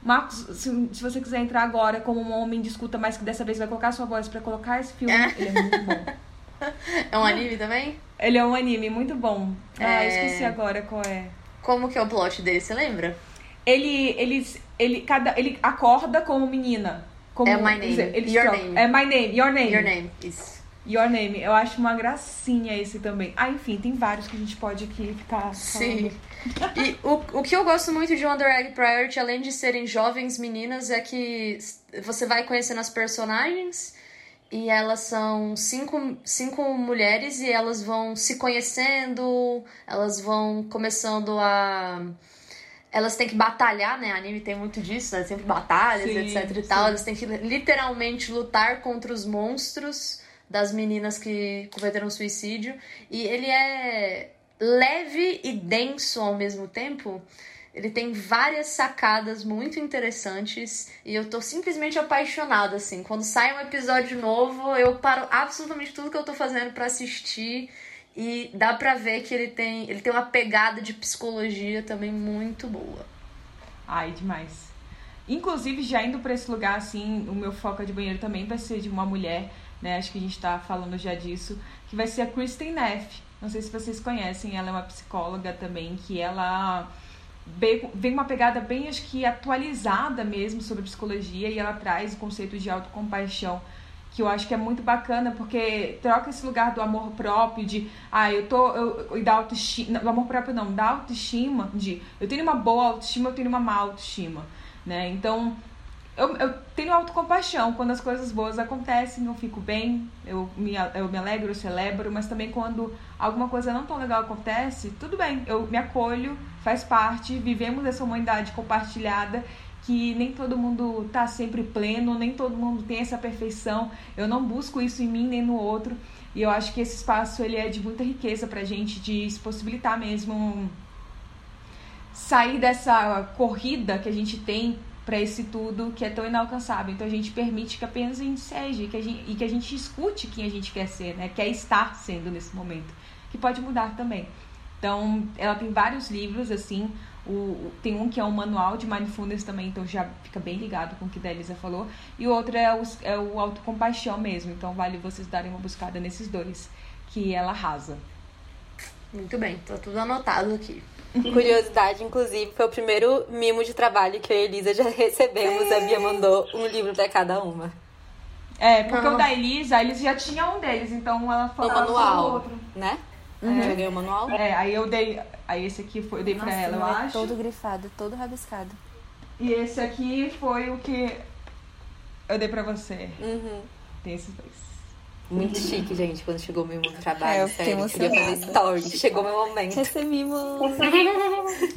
Marcos, se, se, você quiser entrar agora como um homem de escuta, mas que dessa vez vai colocar sua voz para colocar esse filme, é. ele é muito bom. É um anime também? Ele é um anime muito bom. É... Ah, esqueci agora qual é. Como que é o plot dele, você lembra? Ele, ele, ele, cada, ele acorda como menina. Como, é My Name. Dizer, your Name. É My Name, Your Name. Your Name, isso. Your Name. Eu acho uma gracinha esse também. Ah, enfim, tem vários que a gente pode aqui ficar Sim. e o, o que eu gosto muito de Wonder Egg Priority, além de serem jovens meninas, é que você vai conhecendo as personagens e elas são cinco, cinco mulheres e elas vão se conhecendo, elas vão começando a. Elas têm que batalhar, né? Anime tem muito disso, né? Sempre batalhas, sim, etc e sim. tal. Elas têm que literalmente lutar contra os monstros das meninas que cometeram suicídio. E ele é leve e denso ao mesmo tempo. Ele tem várias sacadas muito interessantes e eu tô simplesmente apaixonada, assim. Quando sai um episódio novo, eu paro absolutamente tudo que eu tô fazendo para assistir e dá pra ver que ele tem, ele tem uma pegada de psicologia também muito boa. Ai, demais. Inclusive, já indo para esse lugar, assim, o meu foco de banheiro também vai ser de uma mulher, né? Acho que a gente tá falando já disso, que vai ser a Kristen Neff. Não sei se vocês conhecem, ela é uma psicóloga também, que ela vem uma pegada bem, acho que atualizada mesmo sobre psicologia e ela traz o conceito de autocompaixão que eu acho que é muito bacana porque troca esse lugar do amor próprio de ah eu tô eu, e da autoestima do amor próprio não da autoestima de eu tenho uma boa autoestima eu tenho uma má autoestima né então eu, eu tenho autocompaixão. Quando as coisas boas acontecem, eu fico bem, eu me, eu me alegro, eu celebro, mas também quando alguma coisa não tão legal acontece, tudo bem, eu me acolho, faz parte, vivemos essa humanidade compartilhada que nem todo mundo tá sempre pleno, nem todo mundo tem essa perfeição. Eu não busco isso em mim nem no outro. E eu acho que esse espaço ele é de muita riqueza pra gente de se possibilitar mesmo sair dessa corrida que a gente tem para esse tudo que é tão inalcançável. Então a gente permite que apenas a gente seja que a gente, e que a gente escute quem a gente quer ser, né? Quer estar sendo nesse momento, que pode mudar também. Então ela tem vários livros assim. O, tem um que é um manual de mindfulness também, então já fica bem ligado com o que a Elisa falou. E o outro é o, é o autocompaixão mesmo, então vale vocês darem uma buscada nesses dois, que ela arrasa. Muito bem, tá tudo anotado aqui. Curiosidade, inclusive, foi o primeiro mimo de trabalho que eu e a Elisa já recebemos. A Bia mandou um livro para cada uma. É, porque o da Elisa, eles já tinha um deles, então ela falou o manual, outro. né? Uhum. Já ganhou o manual? É, aí eu dei. Aí esse aqui foi, eu dei Nossa, pra ela, eu é acho. Todo grifado, todo rabiscado. E esse aqui foi o que eu dei pra você. Uhum. Tem esses dois. Muito chique, gente, quando chegou meu mundo trabalho. É, eu sério, eu queria fazer story. Chegou meu momento. Recebimos.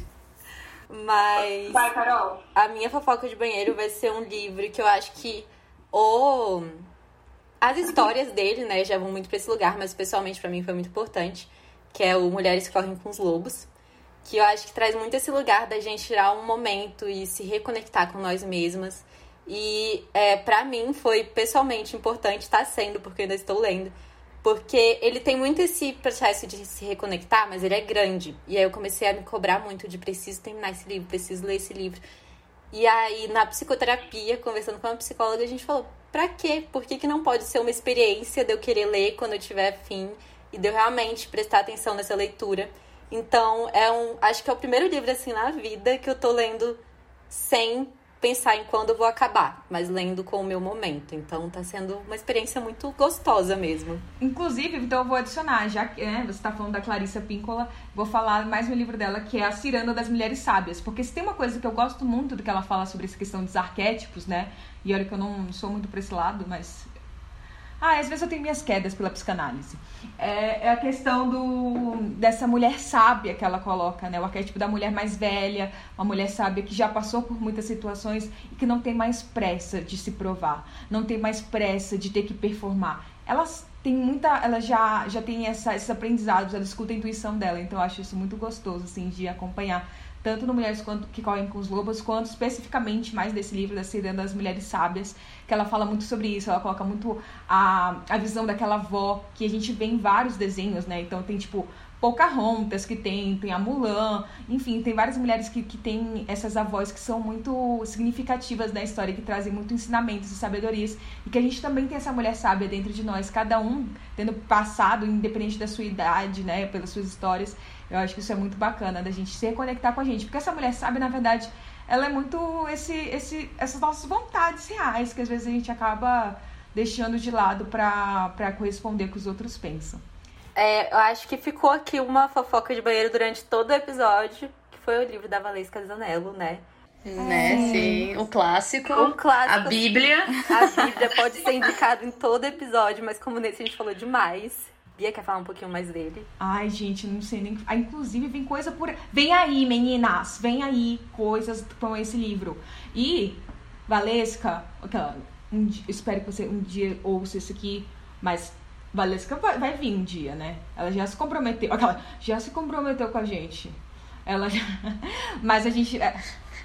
Mas. Vai, Carol. A minha fofoca de banheiro vai ser um livro que eu acho que. O... As histórias dele, né, já vão muito pra esse lugar, mas pessoalmente para mim foi muito importante. Que é o Mulheres Correm com os Lobos. Que eu acho que traz muito esse lugar da gente tirar um momento e se reconectar com nós mesmas e é, para mim foi pessoalmente importante, está sendo, porque ainda estou lendo. Porque ele tem muito esse processo de se reconectar, mas ele é grande. E aí eu comecei a me cobrar muito de preciso terminar esse livro, preciso ler esse livro. E aí, na psicoterapia, conversando com uma psicóloga, a gente falou: pra quê? Por que, que não pode ser uma experiência de eu querer ler quando eu tiver fim e de eu realmente prestar atenção nessa leitura? Então, é um. Acho que é o primeiro livro, assim, na vida que eu tô lendo sem pensar em quando eu vou acabar, mas lendo com o meu momento. Então tá sendo uma experiência muito gostosa mesmo. Inclusive, então eu vou adicionar, já que né, você está falando da Clarissa Píncola, vou falar mais um livro dela, que é A Ciranda das Mulheres Sábias. Porque se tem uma coisa que eu gosto muito do que ela fala sobre essa questão dos arquétipos, né? E olha que eu não sou muito pra esse lado, mas ah, às vezes eu tenho minhas quedas pela psicanálise. É, é, a questão do, dessa mulher sábia que ela coloca, né? O arquétipo da mulher mais velha, uma mulher sábia que já passou por muitas situações e que não tem mais pressa de se provar, não tem mais pressa de ter que performar. elas têm muita. Ela já, já tem essa, esses aprendizados, ela escuta a intuição dela. Então eu acho isso muito gostoso, assim, de acompanhar. Tanto no Mulheres quanto, que Correm com os Lobos, quanto especificamente mais desse livro, da Ciranda das Mulheres Sábias, que ela fala muito sobre isso. Ela coloca muito a, a visão daquela avó que a gente vê em vários desenhos, né? Então tem, tipo, Pocahontas que tem, tem a Mulan, enfim, tem várias mulheres que, que têm essas avós que são muito significativas na história, que trazem muito ensinamentos e sabedorias, e que a gente também tem essa mulher sábia dentro de nós, cada um tendo passado, independente da sua idade, né, pelas suas histórias. Eu acho que isso é muito bacana, da gente se reconectar com a gente, porque essa mulher sábia, na verdade, ela é muito esse, esse, essas nossas vontades reais, que às vezes a gente acaba deixando de lado para corresponder com que os outros pensam. É, eu acho que ficou aqui uma fofoca de banheiro durante todo o episódio, que foi o livro da Valesca Zanello, né? Né, é. sim. O clássico. O clássico. A Bíblia. A Bíblia pode ser indicado em todo episódio, mas como nesse a gente falou demais. Bia quer falar um pouquinho mais dele? Ai, gente, não sei nem. Ah, inclusive, vem coisa por. Vem aí, meninas! Vem aí coisas com esse livro. E, Valesca, um, espero que você um dia ouça isso aqui, mas Valesca vai, vai vir um dia, né? Ela já se comprometeu. Aquela, já se comprometeu com a gente. Ela já... Mas a gente. É,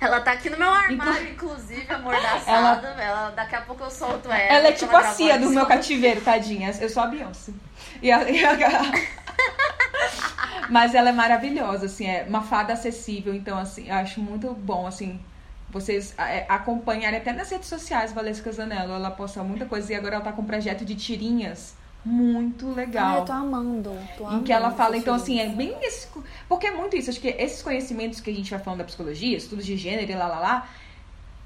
ela tá aqui no meu armário, inclusive, amordaçada. Ela... ela... Daqui a pouco eu solto ela. Ela é tipo a Cia do meu cativeiro, tadinha. Eu sou a Beyoncé. E a... E a... Mas ela é maravilhosa, assim, é uma fada acessível. Então, assim, eu acho muito bom, assim, vocês é, acompanharem até nas redes sociais Valesca Zanello. Ela posta muita coisa e agora ela tá com um projeto de tirinhas muito legal. Ah, eu tô amando. Tô amando em que ela fala, então, assim, é bem esse. Porque é muito isso. Acho que esses conhecimentos que a gente vai falando da psicologia, estudos de gênero e lá, lá, lá,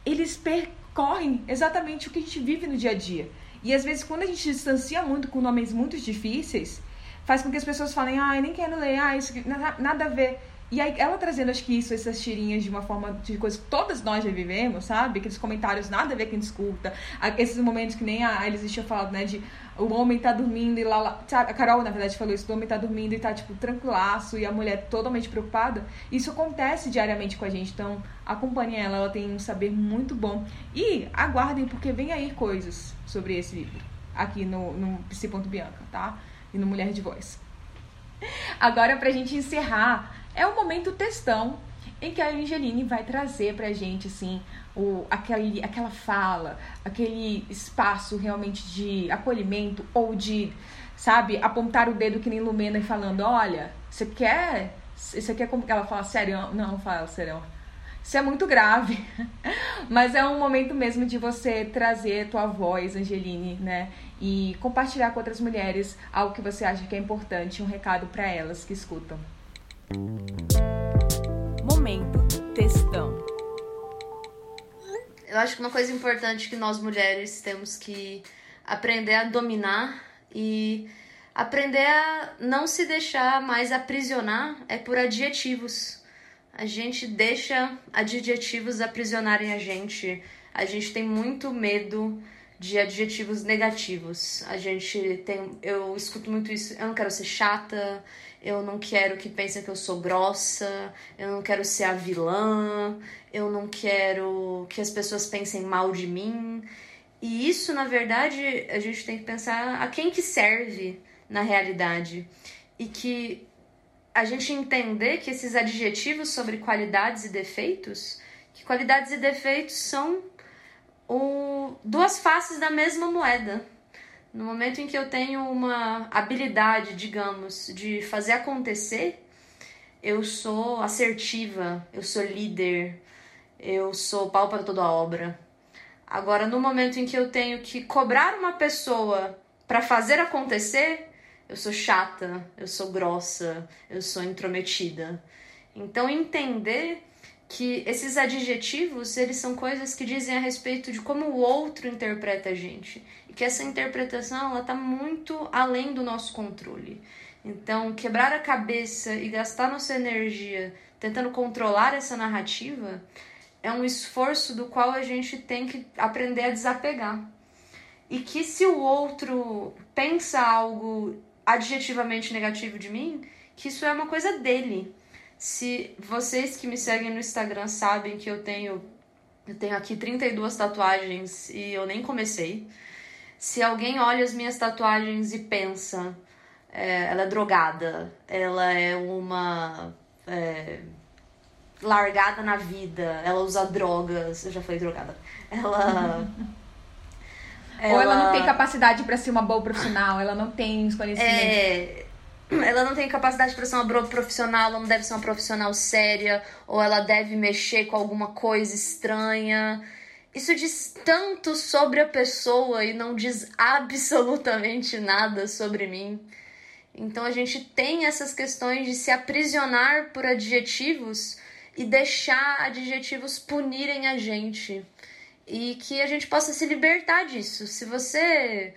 eles percorrem exatamente o que a gente vive no dia a dia. E às vezes, quando a gente distancia muito com nomes muito difíceis, faz com que as pessoas falem, ah, eu nem quero ler, ah, isso nada, nada a ver. E aí, ela trazendo, acho que isso, essas tirinhas de uma forma de coisa que todas nós já vivemos, sabe? Aqueles comentários nada a ver quem escuta. Esses momentos que nem a Elis tinha falado, né? De o homem tá dormindo e lá, lá. A Carol, na verdade, falou isso: o homem tá dormindo e tá, tipo, tranquilaço e a mulher totalmente preocupada. Isso acontece diariamente com a gente. Então, acompanhem ela, ela tem um saber muito bom. E aguardem, porque vem aí coisas sobre esse livro. Aqui no, no Psi.bianca, tá? E no Mulher de Voz. Agora, pra gente encerrar é o momento textão em que a Angeline vai trazer pra gente, assim, o, aquele, aquela fala, aquele espaço realmente de acolhimento ou de, sabe, apontar o dedo que nem Lumena e falando, olha, você quer. Isso aqui é como ela fala sério? Não, fala sério. Isso é muito grave. Mas é um momento mesmo de você trazer tua voz, Angeline, né? E compartilhar com outras mulheres algo que você acha que é importante, um recado para elas que escutam. Momento Textão. Eu acho que uma coisa importante que nós mulheres temos que aprender a dominar e aprender a não se deixar mais aprisionar é por adjetivos. A gente deixa adjetivos aprisionarem a gente. A gente tem muito medo de adjetivos negativos. A gente tem. Eu escuto muito isso. Eu não quero ser chata, eu não quero que pensem que eu sou grossa, eu não quero ser a vilã, eu não quero que as pessoas pensem mal de mim. E isso, na verdade, a gente tem que pensar a quem que serve na realidade. E que a gente entender que esses adjetivos sobre qualidades e defeitos, que qualidades e defeitos são o, duas faces da mesma moeda. No momento em que eu tenho uma habilidade, digamos, de fazer acontecer, eu sou assertiva, eu sou líder, eu sou pau para toda a obra. Agora, no momento em que eu tenho que cobrar uma pessoa para fazer acontecer, eu sou chata, eu sou grossa, eu sou intrometida. Então, entender que esses adjetivos, eles são coisas que dizem a respeito de como o outro interpreta a gente. E que essa interpretação, ela tá muito além do nosso controle. Então, quebrar a cabeça e gastar nossa energia tentando controlar essa narrativa é um esforço do qual a gente tem que aprender a desapegar. E que se o outro pensa algo adjetivamente negativo de mim, que isso é uma coisa dele se vocês que me seguem no Instagram sabem que eu tenho eu tenho aqui 32 tatuagens e eu nem comecei. se alguém olha as minhas tatuagens e pensa, é, ela é drogada, ela é uma é, largada na vida, ela usa drogas, eu já falei drogada, ela ela... Ou ela não tem capacidade para ser uma boa profissional, ela não tem os conhecimentos. É... Ela não tem capacidade para ser uma profissional, ela não deve ser uma profissional séria, ou ela deve mexer com alguma coisa estranha. Isso diz tanto sobre a pessoa e não diz absolutamente nada sobre mim. Então a gente tem essas questões de se aprisionar por adjetivos e deixar adjetivos punirem a gente e que a gente possa se libertar disso. Se você.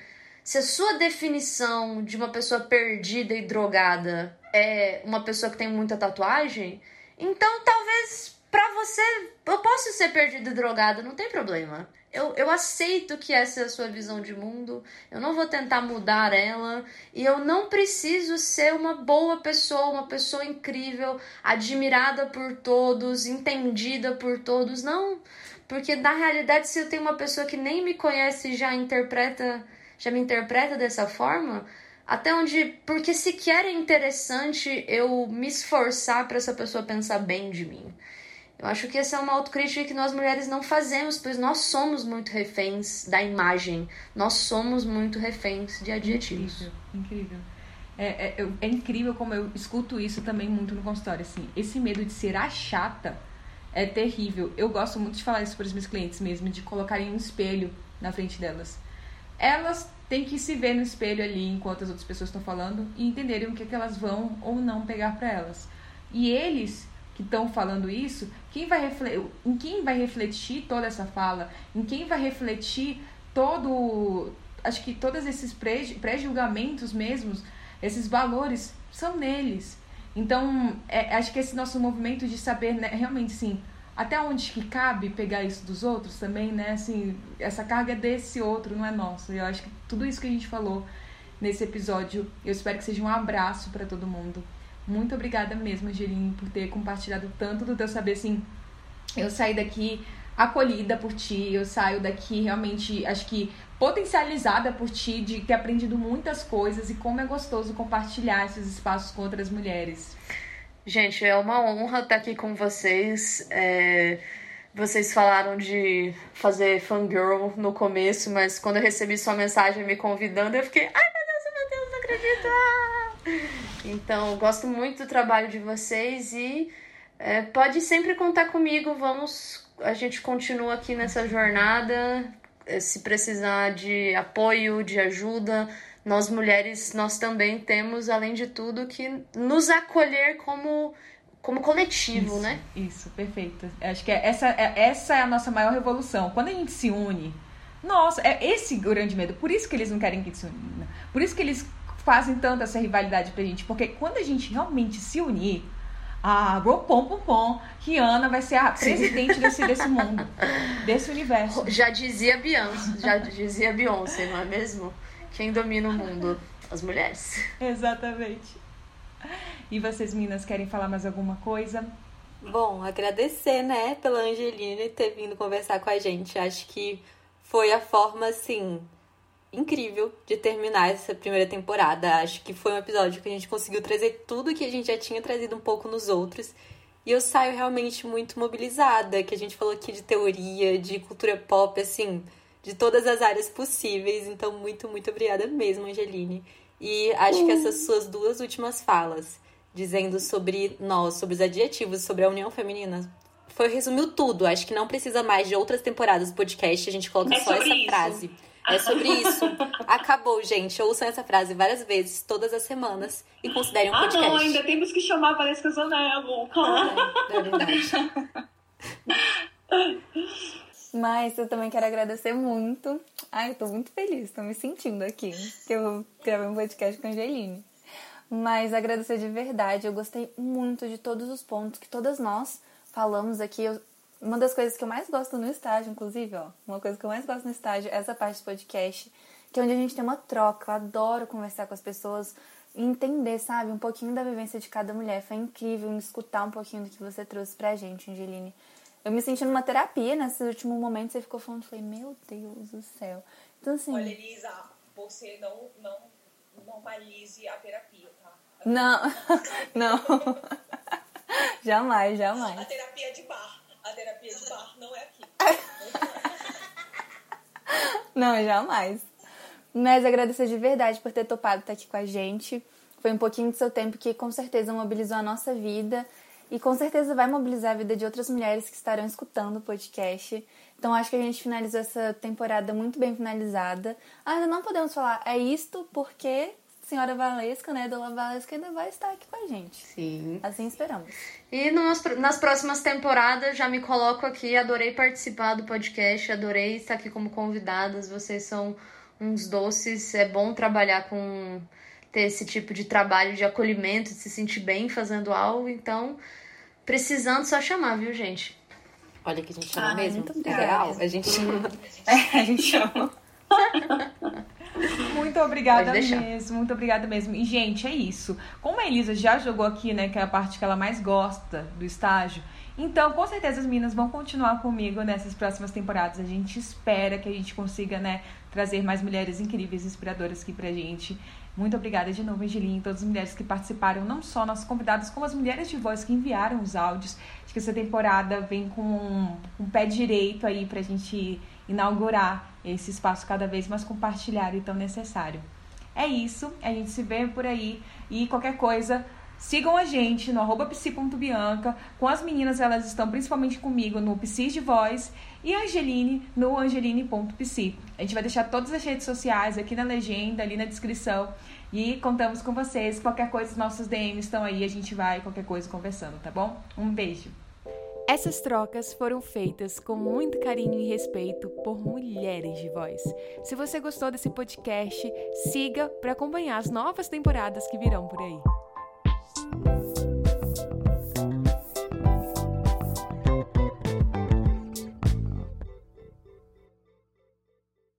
Se a sua definição de uma pessoa perdida e drogada é uma pessoa que tem muita tatuagem, então talvez pra você eu posso ser perdida e drogada, não tem problema. Eu, eu aceito que essa é a sua visão de mundo, eu não vou tentar mudar ela e eu não preciso ser uma boa pessoa, uma pessoa incrível, admirada por todos, entendida por todos. Não, porque na realidade, se eu tenho uma pessoa que nem me conhece e já interpreta, já me interpreta dessa forma, até onde, porque sequer é interessante eu me esforçar para essa pessoa pensar bem de mim. Eu acho que essa é uma autocrítica que nós mulheres não fazemos, pois nós somos muito reféns da imagem, nós somos muito reféns de adjetivos. Incrível, incrível. É, é, é, incrível como eu escuto isso também muito no consultório, assim, esse medo de ser a chata é terrível. Eu gosto muito de falar isso para os meus clientes mesmo, de colocarem um espelho na frente delas. Elas têm que se ver no espelho ali enquanto as outras pessoas estão falando e entenderem o que, é que elas vão ou não pegar para elas. E eles que estão falando isso, quem vai em quem vai refletir toda essa fala, em quem vai refletir todo, acho que todos esses pré-julgamentos mesmos, esses valores são neles. Então, é, acho que esse nosso movimento de saber né, realmente, sim, até onde que cabe pegar isso dos outros também, né? Assim, essa carga é desse outro, não é nossa. Eu acho que tudo isso que a gente falou nesse episódio, eu espero que seja um abraço para todo mundo. Muito obrigada mesmo, Angeline, por ter compartilhado tanto do teu saber, assim. Eu saí daqui acolhida por ti, eu saio daqui realmente, acho que potencializada por ti, de ter aprendido muitas coisas e como é gostoso compartilhar esses espaços com outras mulheres. Gente, é uma honra estar aqui com vocês. É... Vocês falaram de fazer fangirl no começo, mas quando eu recebi sua mensagem me convidando, eu fiquei, ai meu Deus, meu Deus, não acredito! Então, gosto muito do trabalho de vocês e é, pode sempre contar comigo. Vamos, a gente continua aqui nessa jornada. Eh, se precisar de apoio, de ajuda, nós mulheres, nós também temos, além de tudo, que nos acolher como como coletivo, isso, né? Isso, perfeito. Acho que é, essa, é, essa é a nossa maior revolução. Quando a gente se une, nossa, é esse o grande medo. Por isso que eles não querem que se une. Por isso que eles fazem tanto essa rivalidade pra gente. Porque quando a gente realmente se unir, a Pom Pom Pom, Rihanna vai ser a presidente desse, desse mundo, desse universo. Já dizia Beyoncé, já dizia Beyoncé, não é mesmo? Quem domina o mundo? As mulheres. Exatamente. E vocês, meninas, querem falar mais alguma coisa? Bom, agradecer, né, pela Angelina ter vindo conversar com a gente. Acho que foi a forma, assim, incrível de terminar essa primeira temporada. Acho que foi um episódio que a gente conseguiu trazer tudo que a gente já tinha trazido um pouco nos outros. E eu saio realmente muito mobilizada, que a gente falou aqui de teoria, de cultura pop, assim, de todas as áreas possíveis. Então, muito, muito obrigada mesmo, Angeline. E acho que essas suas duas últimas falas, dizendo sobre nós, sobre os adjetivos, sobre a união feminina, foi resumiu tudo. Acho que não precisa mais de outras temporadas do podcast, a gente coloca é só essa isso. frase. É sobre isso. Acabou, gente. Ouçam essa frase várias vezes, todas as semanas, e considerem um ah, podcast. Ah, não, ainda temos que chamar a Vanessa Zanello. Ah, é verdade. Mas eu também quero agradecer muito. Ai, eu tô muito feliz, tô me sentindo aqui, que eu gravei um podcast com a Angeline. Mas agradecer de verdade, eu gostei muito de todos os pontos que todas nós falamos aqui. Eu uma das coisas que eu mais gosto no estágio, inclusive, ó, uma coisa que eu mais gosto no estágio é essa parte do podcast, que é onde a gente tem uma troca. Eu adoro conversar com as pessoas e entender, sabe, um pouquinho da vivência de cada mulher. Foi incrível escutar um pouquinho do que você trouxe pra gente, Angeline. Eu me senti numa terapia nesse último momento, você ficou falando, falei, meu Deus do céu. Então, assim... Olha, Elisa, você não, não normalize a terapia, tá? Não, não. jamais, jamais. A terapia de bar. A terapia de bar não é aqui. não, jamais. Mas agradecer de verdade por ter topado estar aqui com a gente. Foi um pouquinho do seu tempo que com certeza mobilizou a nossa vida e com certeza vai mobilizar a vida de outras mulheres que estarão escutando o podcast. Então acho que a gente finalizou essa temporada muito bem finalizada. Ainda não podemos falar é isto porque senhora Valesca, né, Dona Valesca ainda vai estar aqui com a gente. Sim. Assim esperamos. E nos, nas próximas temporadas já me coloco aqui, adorei participar do podcast, adorei estar aqui como convidadas, vocês são uns doces, é bom trabalhar com ter esse tipo de trabalho de acolhimento, de se sentir bem fazendo algo, então precisando só chamar, viu, gente? Olha que a gente chama Ai, mesmo. muito É obrigada. real, a gente chama. É, a gente chama. Muito obrigada mesmo, muito obrigada mesmo. E, gente, é isso. Como a Elisa já jogou aqui, né, que é a parte que ela mais gosta do estágio, então, com certeza as meninas vão continuar comigo nessas próximas temporadas. A gente espera que a gente consiga, né, trazer mais mulheres incríveis, inspiradoras aqui pra gente. Muito obrigada de novo, Angeline, e todas as mulheres que participaram, não só nossas convidadas, como as mulheres de voz que enviaram os áudios. Acho que essa temporada vem com um, um pé direito aí pra gente inaugurar esse espaço cada vez mais compartilhado e tão necessário. É isso, a gente se vê por aí e qualquer coisa, sigam a gente no arroba psi.bianca. Com as meninas, elas estão principalmente comigo no Psis de Voz e Angeline no angeline.psi. A gente vai deixar todas as redes sociais aqui na legenda, ali na descrição. E contamos com vocês. Qualquer coisa, os nossos DMs estão aí. A gente vai, qualquer coisa, conversando, tá bom? Um beijo. Essas trocas foram feitas com muito carinho e respeito por mulheres de voz. Se você gostou desse podcast, siga para acompanhar as novas temporadas que virão por aí.